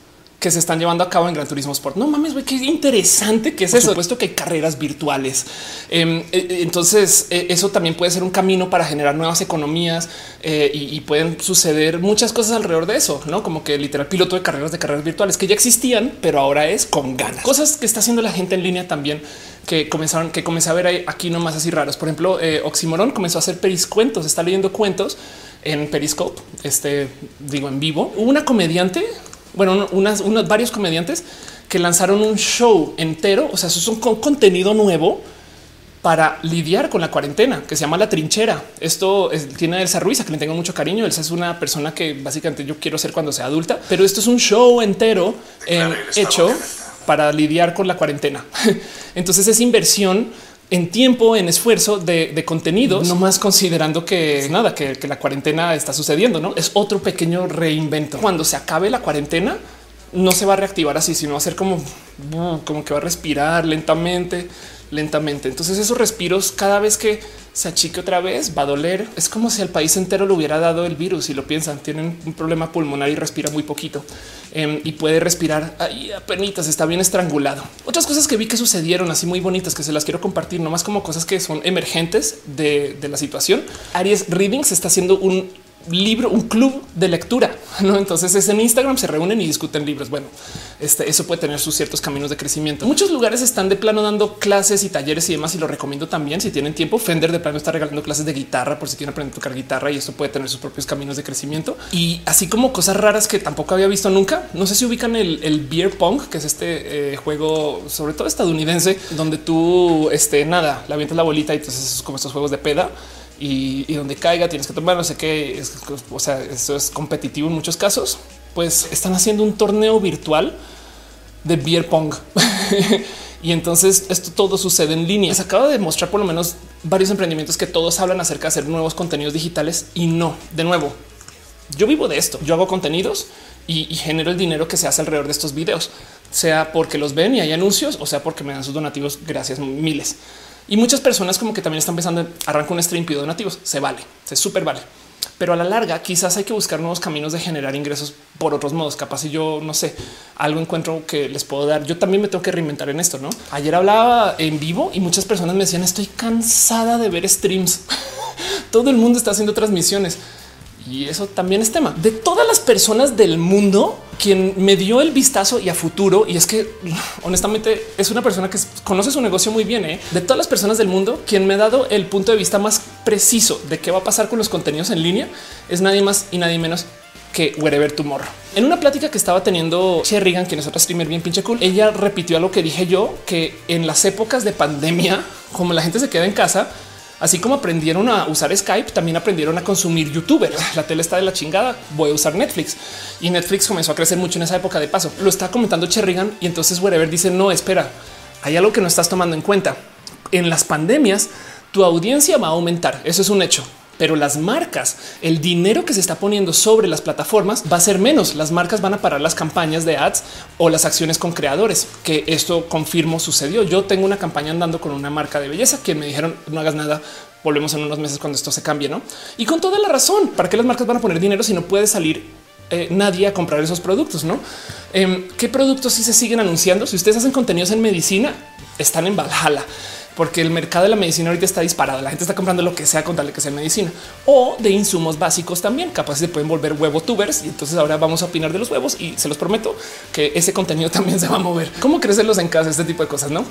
que se están llevando a cabo en Gran Turismo Sport. No mames, güey, qué interesante que es eso. Puesto que hay carreras virtuales. Em, e, e, entonces, e, eso también puede ser un camino para generar nuevas economías eh, y, pueden suceder muchas cosas alrededor de eso, no como que literal piloto de carreras de carreras virtuales que ya existían, pero ahora es con ganas. Cosas que está haciendo la gente en línea también que comenzaron, que comencé a ver aquí nomás así raros. Por ejemplo, eh, Oximoron comenzó a hacer periscuentos, está leyendo cuentos en Periscope, este digo en vivo. Hubo una comediante bueno, unas, unos varios comediantes que lanzaron un show entero. O sea, eso es un contenido nuevo para lidiar con la cuarentena que se llama La Trinchera. Esto tiene a Elsa Ruiz, a que le tengo mucho cariño. Elsa es una persona que básicamente yo quiero ser cuando sea adulta, pero esto es un show entero hecho para lidiar con la cuarentena. Entonces es inversión en tiempo, en esfuerzo de, de contenidos, no más considerando que nada, que, la cuarentena está sucediendo, no es otro pequeño reinvento. Cuando se acabe la cuarentena, no se va a reactivar así, sino va a ser como, como que va a respirar lentamente, lentamente. Entonces esos respiros cada vez que se achique otra vez va a doler. Es como si al país entero le hubiera dado el virus y lo piensan. Tienen un problema pulmonar y respira muy poquito em, y puede respirar ahí apenas está bien estrangulado. Otras cosas que vi que sucedieron así muy bonitas que se las quiero compartir, nomás como cosas que son emergentes de, de la situación. Aries Reading se está haciendo un libro, un club de lectura. ¿no? Entonces es en Instagram, se reúnen y discuten libros. Bueno, este, eso puede tener sus ciertos caminos de crecimiento. Muchos lugares están de plano dando clases y talleres y demás y lo recomiendo también si tienen tiempo. Fender de plano está regalando clases de guitarra por si quieren aprender a tocar guitarra y esto puede tener sus propios caminos de crecimiento. Y así como cosas raras que tampoco había visto nunca. No sé si ubican el, beer pong, que es este eh, juego sobre todo estadounidense, donde tú este, nada, la avientas la bolita y entonces es como estos juegos de peda y, donde caiga tienes que tomar no sé qué. o sea, eso es competitivo en muchos casos. Pues están haciendo un torneo virtual de beer pong. y entonces esto todo sucede en línea. Se acaba de mostrar por lo menos varios emprendimientos que todos hablan acerca de hacer nuevos contenidos digitales y no, de nuevo, yo vivo de esto. Yo hago contenidos y, y, genero el dinero que se hace alrededor de estos videos, sea porque los ven y hay anuncios o sea porque me dan sus donativos. Gracias miles. Y muchas personas como que también están pensando en arrancar un stream pido donativos. Se vale, se súper vale. Pero a la larga quizás hay que buscar nuevos caminos de generar ingresos por otros modos. Capaz si yo no sé, algo encuentro que les puedo dar. Yo también me tengo que reinventar en esto. No ayer hablaba en vivo y muchas personas me decían estoy cansada de ver streams. Todo el mundo está haciendo transmisiones y eso también es tema de todas las personas del mundo quien me dio el vistazo y a futuro. Y es que honestamente es una persona que conoce su negocio muy bien. ¿eh? De todas las personas del mundo, quien me ha dado el punto de vista más preciso de qué va a pasar con los contenidos en línea es nadie más y nadie menos que Wherever Tomorrow. En una plática que estaba teniendo Cherrigan, quien es otra streamer bien pinche cool, ella repitió lo que dije yo, que en las épocas de pandemia, como la gente se queda en casa, Así como aprendieron a usar Skype, también aprendieron a consumir youtuber. La tele está de la chingada. Voy a usar Netflix y Netflix comenzó a crecer mucho en esa época de paso. Lo está comentando Cherrigan y entonces Wherever dice no, espera, hay algo que no estás tomando en cuenta. En las pandemias tu audiencia va a aumentar. Eso es un hecho pero las marcas, el dinero que se está poniendo sobre las plataformas va a ser menos. Las marcas van a parar las campañas de ads o las acciones con creadores, que esto confirmo sucedió. Yo tengo una campaña andando con una marca de belleza que me dijeron no hagas nada. Volvemos en unos meses cuando esto se cambie, no? Y con toda la razón, ¿para qué las marcas van a poner dinero si no puede salir eh, nadie a comprar esos productos? No? Em, ¿Qué productos sí se siguen anunciando? Si ustedes hacen contenidos en medicina, están en Valhalla porque el mercado de la medicina ahorita está disparado. La gente está comprando lo que sea con tal que sea medicina o de insumos básicos también. Capaz se pueden volver huevo tubers. Y entonces ahora vamos a opinar de los huevos y se los prometo que ese contenido también se va a mover. Cómo crecerlos en casa, este tipo de cosas, no?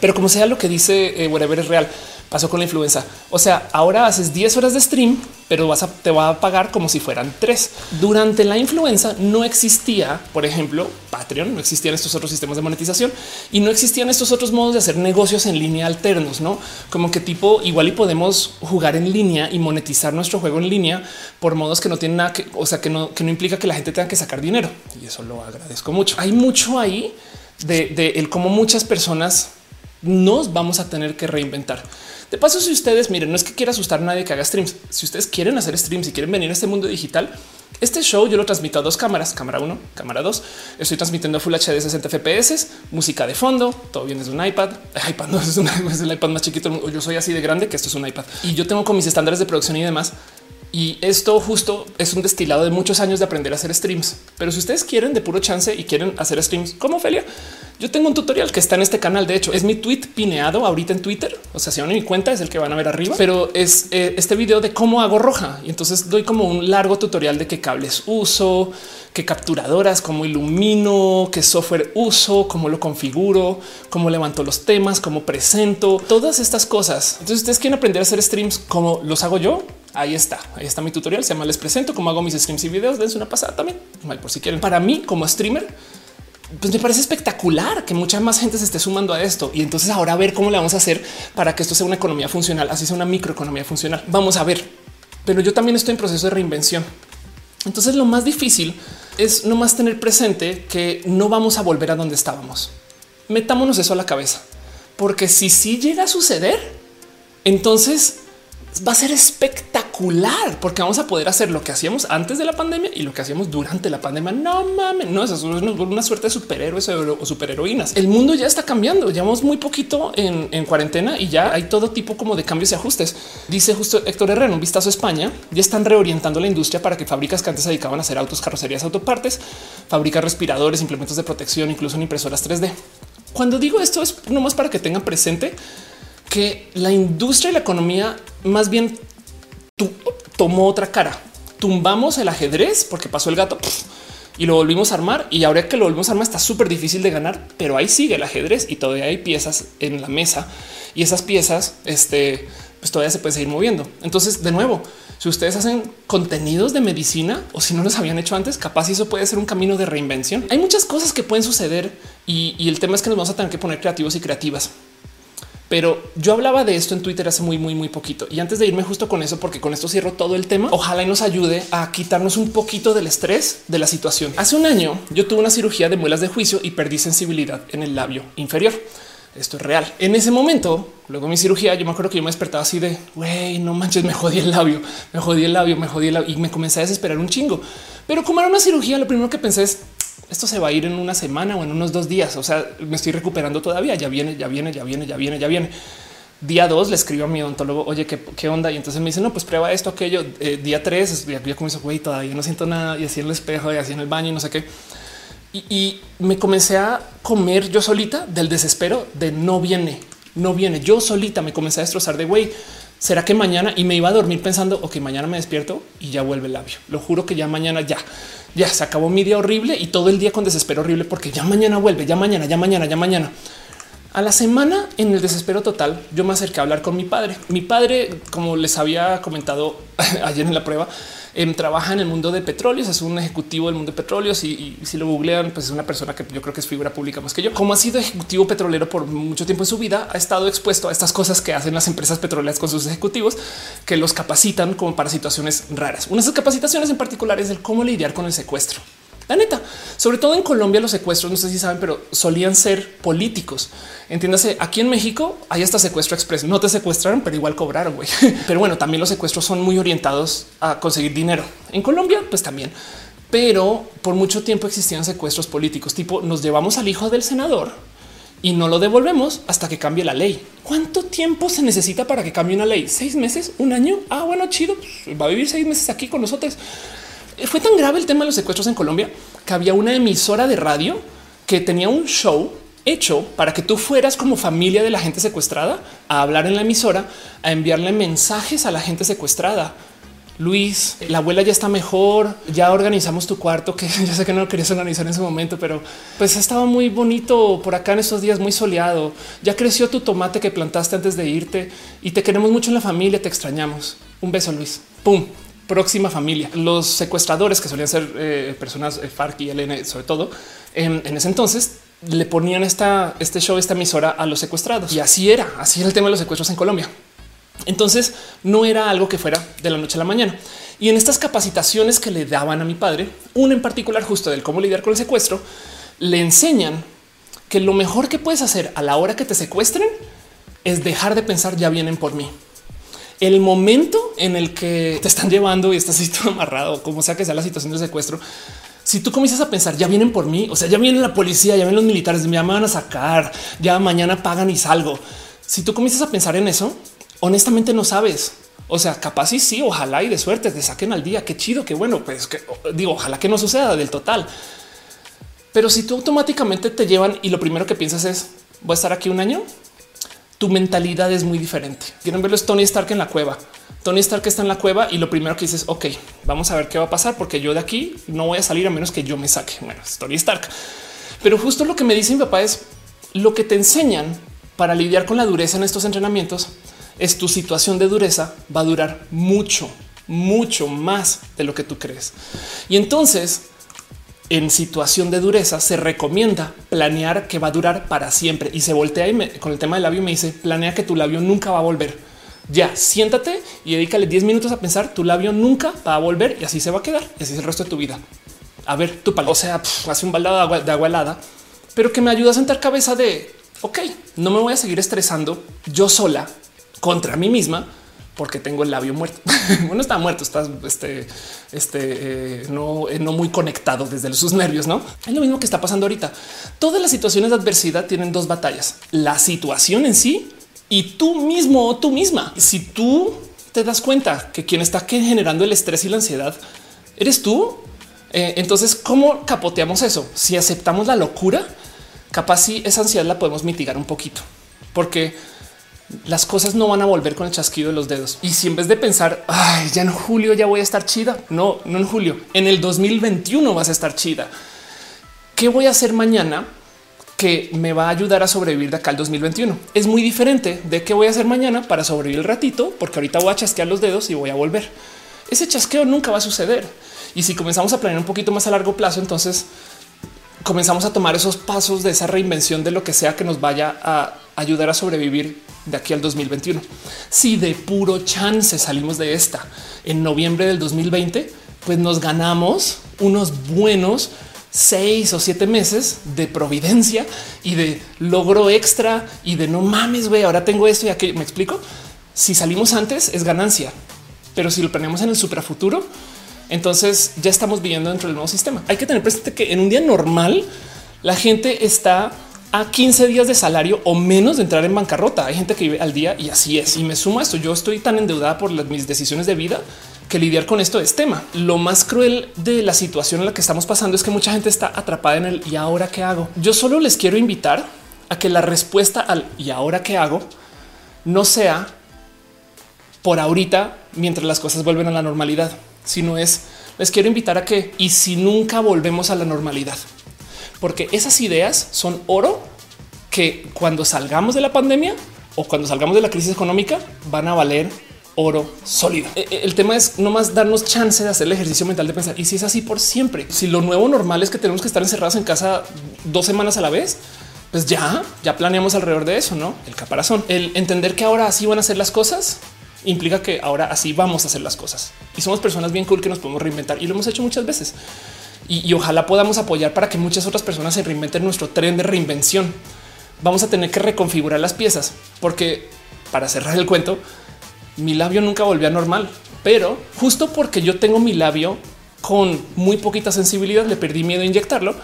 Pero como sea lo que dice eh, whatever es real, pasó con la influenza. O sea, ahora haces 10 horas de stream, pero vas a te va a pagar como si fueran tres. Durante la influenza no existía, por ejemplo, Patreon, no existían estos otros sistemas de monetización y no existían estos otros modos de hacer negocios en línea alternos, no como que tipo igual y podemos jugar en línea y monetizar nuestro juego en línea por modos que no tienen nada que, o sea, que no, que no implica que la gente tenga que sacar dinero y eso lo agradezco mucho. Hay mucho ahí de, el cómo muchas personas nos vamos a tener que reinventar. De paso, si ustedes miren, no es que quiera asustar a nadie que haga streams. Si ustedes quieren hacer streams y quieren venir a este mundo digital, este show yo lo transmito a dos cámaras, cámara 1, cámara 2. Estoy transmitiendo a Full HD 60 FPS, música de fondo, todo bien desde un iPad. iPad no es, es el iPad más chiquito. Yo soy así de grande que esto es un iPad y yo tengo con mis estándares de producción y demás. Y esto justo es un destilado de muchos años de aprender a hacer streams. Pero si ustedes quieren de puro chance y quieren hacer streams como Ophelia, yo tengo un tutorial que está en este canal. De hecho, es mi tweet pineado ahorita en Twitter. O sea, si van a mi cuenta, es el que van a ver arriba, pero es eh, este video de cómo hago roja. Y entonces doy como un largo tutorial de qué cables uso, qué capturadoras, cómo ilumino, qué software uso, cómo lo configuro, cómo levanto los temas, cómo presento todas estas cosas. Entonces, ustedes quieren aprender a hacer streams como los hago yo. Ahí está, ahí está mi tutorial. Se llama Les presento cómo hago mis streams y videos. Dense una pasada también, por si quieren. Para mí, como streamer, pues me parece espectacular que mucha más gente se esté sumando a esto. Y entonces ahora a ver cómo le vamos a hacer para que esto sea una economía funcional, así sea una microeconomía funcional. Vamos a ver. Pero yo también estoy en proceso de reinvención. Entonces lo más difícil es no más tener presente que no vamos a volver a donde estábamos. Metámonos eso a la cabeza, porque si sí llega a suceder, entonces va a ser espectacular porque vamos a poder hacer lo que hacíamos antes de la pandemia y lo que hacíamos durante la pandemia. No mames, no, es una suerte de superhéroes o superheroínas. El mundo ya está cambiando. Llevamos muy poquito en, cuarentena y ya hay todo tipo como de cambios y ajustes. Dice justo Héctor Herrera, un vistazo a España, ya están reorientando la industria para que fábricas que antes se dedicaban a hacer autos, carrocerías, autopartes, fabricar respiradores, implementos de protección, incluso en impresoras 3D. Cuando digo esto es nomás para que tengan presente que la industria y la economía más bien tomó otra cara. Tumbamos el ajedrez porque pasó el gato y lo volvimos a armar. Y ahora que lo volvimos a armar está súper difícil de ganar, pero ahí sigue el ajedrez y todavía hay piezas en la mesa y esas piezas, este, pues todavía se puede seguir moviendo. Entonces, de nuevo, si ustedes hacen contenidos de medicina o si no los habían hecho antes, capaz eso puede ser un camino de reinvención. Hay muchas cosas que pueden suceder y, y el tema es que nos vamos a tener que poner creativos y creativas. Pero yo hablaba de esto en Twitter hace muy, muy, muy poquito. Y antes de irme justo con eso, porque con esto cierro todo el tema, ojalá y nos ayude a quitarnos un poquito del estrés de la situación. Hace un año yo tuve una cirugía de muelas de juicio y perdí sensibilidad en el labio inferior. Esto es real. En ese momento, luego mi cirugía, yo me acuerdo que yo me despertaba así de güey, no manches, me jodí el labio, me jodí el labio, me jodí el labio y me comencé a desesperar un chingo. Pero como era una cirugía, lo primero que pensé es esto se va a ir en una semana o en unos dos días. O sea, me estoy recuperando todavía. Ya viene, ya viene, ya viene, ya viene, ya viene. Día dos le escribo a mi odontólogo, oye, ¿qué, onda? Y entonces me dice, no, pues prueba esto, aquello. Eh, día tres, ya, ya comienzo, güey, todavía no siento nada. Y así en el espejo y así en el baño y no sé qué. Y, y me comencé a comer yo solita del desespero de no viene, no viene. Yo solita me comencé a destrozar de güey. ¿Será que mañana? Y me iba a dormir pensando, ok, mañana me despierto y ya vuelve el labio. Lo juro que ya mañana ya ya se acabó mi día horrible y todo el día con desespero horrible porque ya mañana vuelve, ya mañana, ya mañana, ya mañana. A la semana, en el desespero total, yo me acerqué a hablar con mi padre. Mi padre, como les había comentado ayer en la prueba, Em, trabaja en el mundo de petróleos, es un ejecutivo del mundo de petróleos y, si lo googlean, pues es una persona que yo creo que es figura pública más que yo. Como ha sido ejecutivo petrolero por mucho tiempo en su vida, ha estado expuesto a estas cosas que hacen las empresas petroleras con sus ejecutivos que los capacitan como para situaciones raras. Una de esas capacitaciones en particular es el cómo lidiar con el secuestro La neta, sobre todo en Colombia los secuestros, no sé si saben, pero solían ser políticos. Entiéndase, aquí en México hay hasta secuestro express. No te secuestraron, pero igual cobraron. Pero bueno, también los secuestros son muy orientados a conseguir dinero. En Colombia, pues también. Pero por mucho tiempo existían secuestros políticos, tipo nos llevamos al hijo del senador y no lo devolvemos hasta que cambie la ley. ¿Cuánto tiempo se necesita para que cambie una ley? ¿Seis meses? ¿Un año? Ah, bueno, chido. Pues, va a vivir seis meses aquí con nosotros. Fue tan grave el tema de los secuestros en Colombia que había una emisora de radio que tenía un show hecho para que tú fueras como familia de la gente secuestrada a hablar en la emisora, a enviarle mensajes a la gente secuestrada. Luis, la abuela ya está mejor, ya organizamos tu cuarto, que ya sé que no lo querías organizar en ese momento, pero pues ha estado muy bonito por acá en estos días, muy soleado. Ya creció tu tomate que plantaste antes de irte y te queremos mucho en la familia, te extrañamos. Un beso, Luis. Pum, próxima familia. Los secuestradores que solían ser eh, personas eh, FARC y LN, sobre todo en, ese entonces, le ponían esta, este show, esta emisora a los secuestrados. Y así era, así era el tema de los secuestros en Colombia. Entonces no era algo que fuera de la noche a la mañana. Y en estas capacitaciones que le daban a mi padre, una en particular justo del cómo lidiar con el secuestro, le enseñan que lo mejor que puedes hacer a la hora que te secuestren es dejar de pensar ya vienen por mí. El momento en el que te están llevando y estás así todo amarrado, como sea que sea la situación de secuestro, si tú comienzas a pensar ya vienen por mí, o sea, ya viene la policía, ya vienen los militares, me van a sacar, ya mañana pagan y salgo. Si tú comienzas a pensar en eso, honestamente no sabes. O sea, capaz y sí, ojalá y de suerte te saquen al día. Qué chido, qué bueno. Pues digo, ojalá que no suceda del total. Pero si tú automáticamente te llevan y lo primero que piensas es voy a estar aquí un año, tu mentalidad es muy diferente. Quieren verlo es Tony Stark en la cueva. Tony Stark está en la cueva y lo primero que dices, ok, vamos a ver qué va a pasar porque yo de aquí no voy a salir a menos que yo me saque. Bueno, es Tony Stark. Pero justo lo que me dice mi papá es lo que te enseñan para lidiar con la dureza en estos entrenamientos es tu situación de dureza va a durar mucho, mucho más de lo que tú crees. Y entonces, en situación de dureza, se recomienda planear que va a durar para siempre. Y se voltea y con el tema del labio me dice, planea que tu labio nunca va a volver. Ya, siéntate y dedícale 10 minutos a pensar, tu labio nunca va a volver y así se va a quedar. Y así es el resto de tu vida. A ver, tu palo, o sea, hace un baldado de agua, de agua helada, pero que me ayuda a sentar cabeza de, ok, no me voy a seguir estresando yo sola contra mí misma porque tengo el labio muerto. bueno, está muerto, está este, este, eh, no, eh, no muy conectado desde sus nervios. No es lo mismo que está pasando ahorita. Todas las situaciones de adversidad tienen dos batallas: la situación en sí y tú mismo o tú misma. Si tú te das cuenta que quien está generando el estrés y la ansiedad eres tú, eh, entonces, ¿cómo capoteamos eso? Si aceptamos la locura, capaz si esa ansiedad la podemos mitigar un poquito, porque las cosas no van a volver con el chasquido de los dedos. Y si en vez de pensar, ay, ya en julio ya voy a estar chida, no, no en julio, en el 2021 vas a estar chida. ¿Qué voy a hacer mañana que me va a ayudar a sobrevivir de acá al 2021? Es muy diferente de qué voy a hacer mañana para sobrevivir el ratito, porque ahorita voy a chasquear los dedos y voy a volver. Ese chasqueo nunca va a suceder. Y si comenzamos a planear un poquito más a largo plazo, entonces comenzamos a tomar esos pasos de esa reinvención de lo que sea que nos vaya a ayudar a sobrevivir de aquí al 2021. Si de puro chance salimos de esta en noviembre del 2020, pues nos ganamos unos buenos seis o siete meses de providencia y de logro extra y de no mames, güey, ahora tengo esto y aquello. Me explico. Si salimos antes es ganancia, pero si lo planeamos en el suprafuturo, entonces ya estamos viviendo dentro del nuevo sistema. Hay que tener presente que en un día normal la gente está a 15 días de salario o menos de entrar en bancarrota. Hay gente que vive al día y así es. Y me sumo a esto. Yo estoy tan endeudada por mis decisiones de vida que lidiar con esto es tema. Lo más cruel de la situación en la que estamos pasando es que mucha gente está atrapada en el y ahora qué hago. Yo solo les quiero invitar a que la respuesta al y ahora qué hago no sea por ahorita mientras las cosas vuelven a la normalidad, sino es les quiero invitar a que y si nunca volvemos a la normalidad porque esas ideas son oro que cuando salgamos de la pandemia o cuando salgamos de la crisis económica van a valer oro sólido. E, e, el tema es no más darnos chance de hacer el ejercicio mental de pensar y si es así por siempre, si lo nuevo normal es que tenemos que estar encerrados en casa dos semanas a la vez, pues ya, ya planeamos alrededor de eso, no el caparazón, el entender que ahora así van a ser las cosas implica que ahora así vamos a hacer las cosas y somos personas bien cool que nos podemos reinventar y lo hemos hecho muchas veces. Y, ojalá podamos apoyar para que muchas otras personas se reinventen nuestro tren de reinvención. Vamos a tener que reconfigurar las piezas porque para cerrar el cuento, mi labio nunca volvió a normal, pero justo porque yo tengo mi labio con muy poquita sensibilidad, le perdí miedo a inyectarlo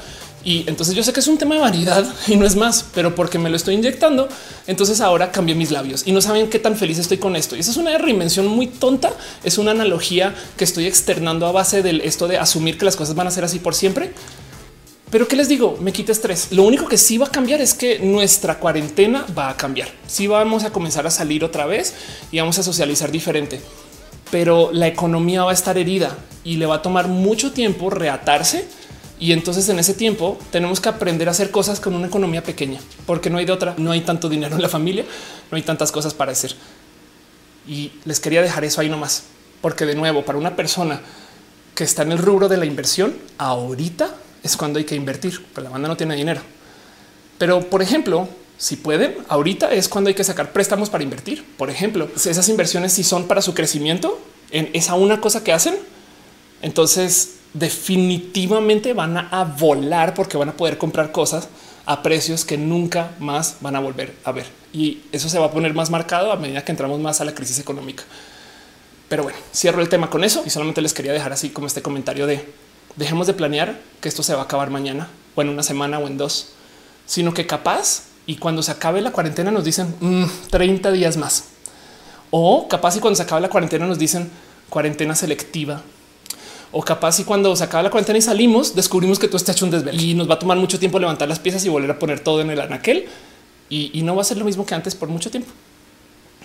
y entonces yo sé que es un tema de vanidad y no es más, pero porque me lo estoy inyectando, entonces ahora cambié mis labios y no saben qué tan feliz estoy con esto. Y esa es una reinvención muy tonta. Es una analogía que estoy externando a base de esto de asumir que las cosas van a ser así por siempre. Pero qué les digo, me quita estrés. Lo único que sí va a cambiar es que nuestra cuarentena va a cambiar. Sí vamos a comenzar a salir otra vez y vamos a socializar diferente, pero la economía va a estar herida y le va a tomar mucho tiempo reatarse y entonces en ese tiempo tenemos que aprender a hacer cosas con una economía pequeña, porque no hay de otra, no hay tanto dinero en la familia, no hay tantas cosas para hacer. Y les quería dejar eso ahí nomás, porque de nuevo, para una persona que está en el rubro de la inversión, ahorita es cuando hay que invertir, pero la banda no tiene dinero. Pero, por ejemplo, si pueden, ahorita es cuando hay que sacar préstamos para invertir. Por ejemplo, esas inversiones si son para su crecimiento en esa una cosa que hacen, entonces definitivamente van a volar porque van a poder comprar cosas a precios que nunca más van a volver a ver. Y eso se va a poner más marcado a medida que entramos más a la crisis económica. Pero bueno, cierro el tema con eso y solamente les quería dejar así como este comentario de dejemos de planear que esto se va a acabar mañana o en una semana o en dos, sino que capaz y cuando se acabe la cuarentena nos dicen 30 mm, días más o capaz y cuando se acabe la cuarentena nos dicen cuarentena selectiva o capaz y cuando se acaba la cuarentena y salimos, descubrimos que todo está hecho un desvelo y nos va a tomar mucho tiempo levantar las piezas y volver a poner todo en el anaquel y, no va a ser lo mismo que antes por mucho tiempo.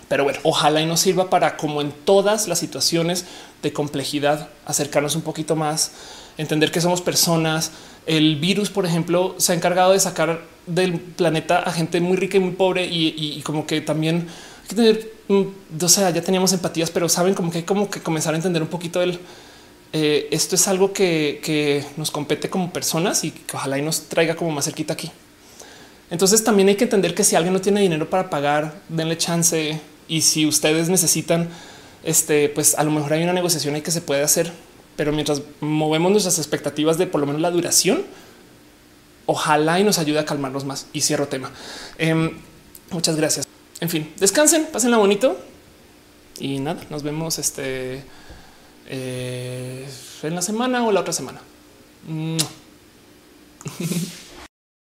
Pero bueno, ojalá y nos sirva para, como en todas las situaciones de complejidad, acercarnos un poquito más, entender que somos personas. El virus, por ejemplo, se ha encargado de sacar del planeta a gente muy rica y muy pobre y, como que también hay que tener, mm, o sea, ya teníamos empatías, pero saben como que hay como que comenzar a entender un poquito el eh, esto es algo que, nos compete como personas y que ojalá y nos traiga como más cerquita aquí. Entonces también hay que entender que si alguien no tiene dinero para pagar, denle chance y si ustedes necesitan, este, pues a lo mejor hay una negociación ahí que se puede hacer, pero mientras movemos nuestras expectativas de por lo menos la duración, ojalá y nos ayude a calmarnos más. Y cierro tema. Em, muchas gracias. En fin, descansen, pásenla bonito y nada, nos vemos este eh, en la semana o la otra semana.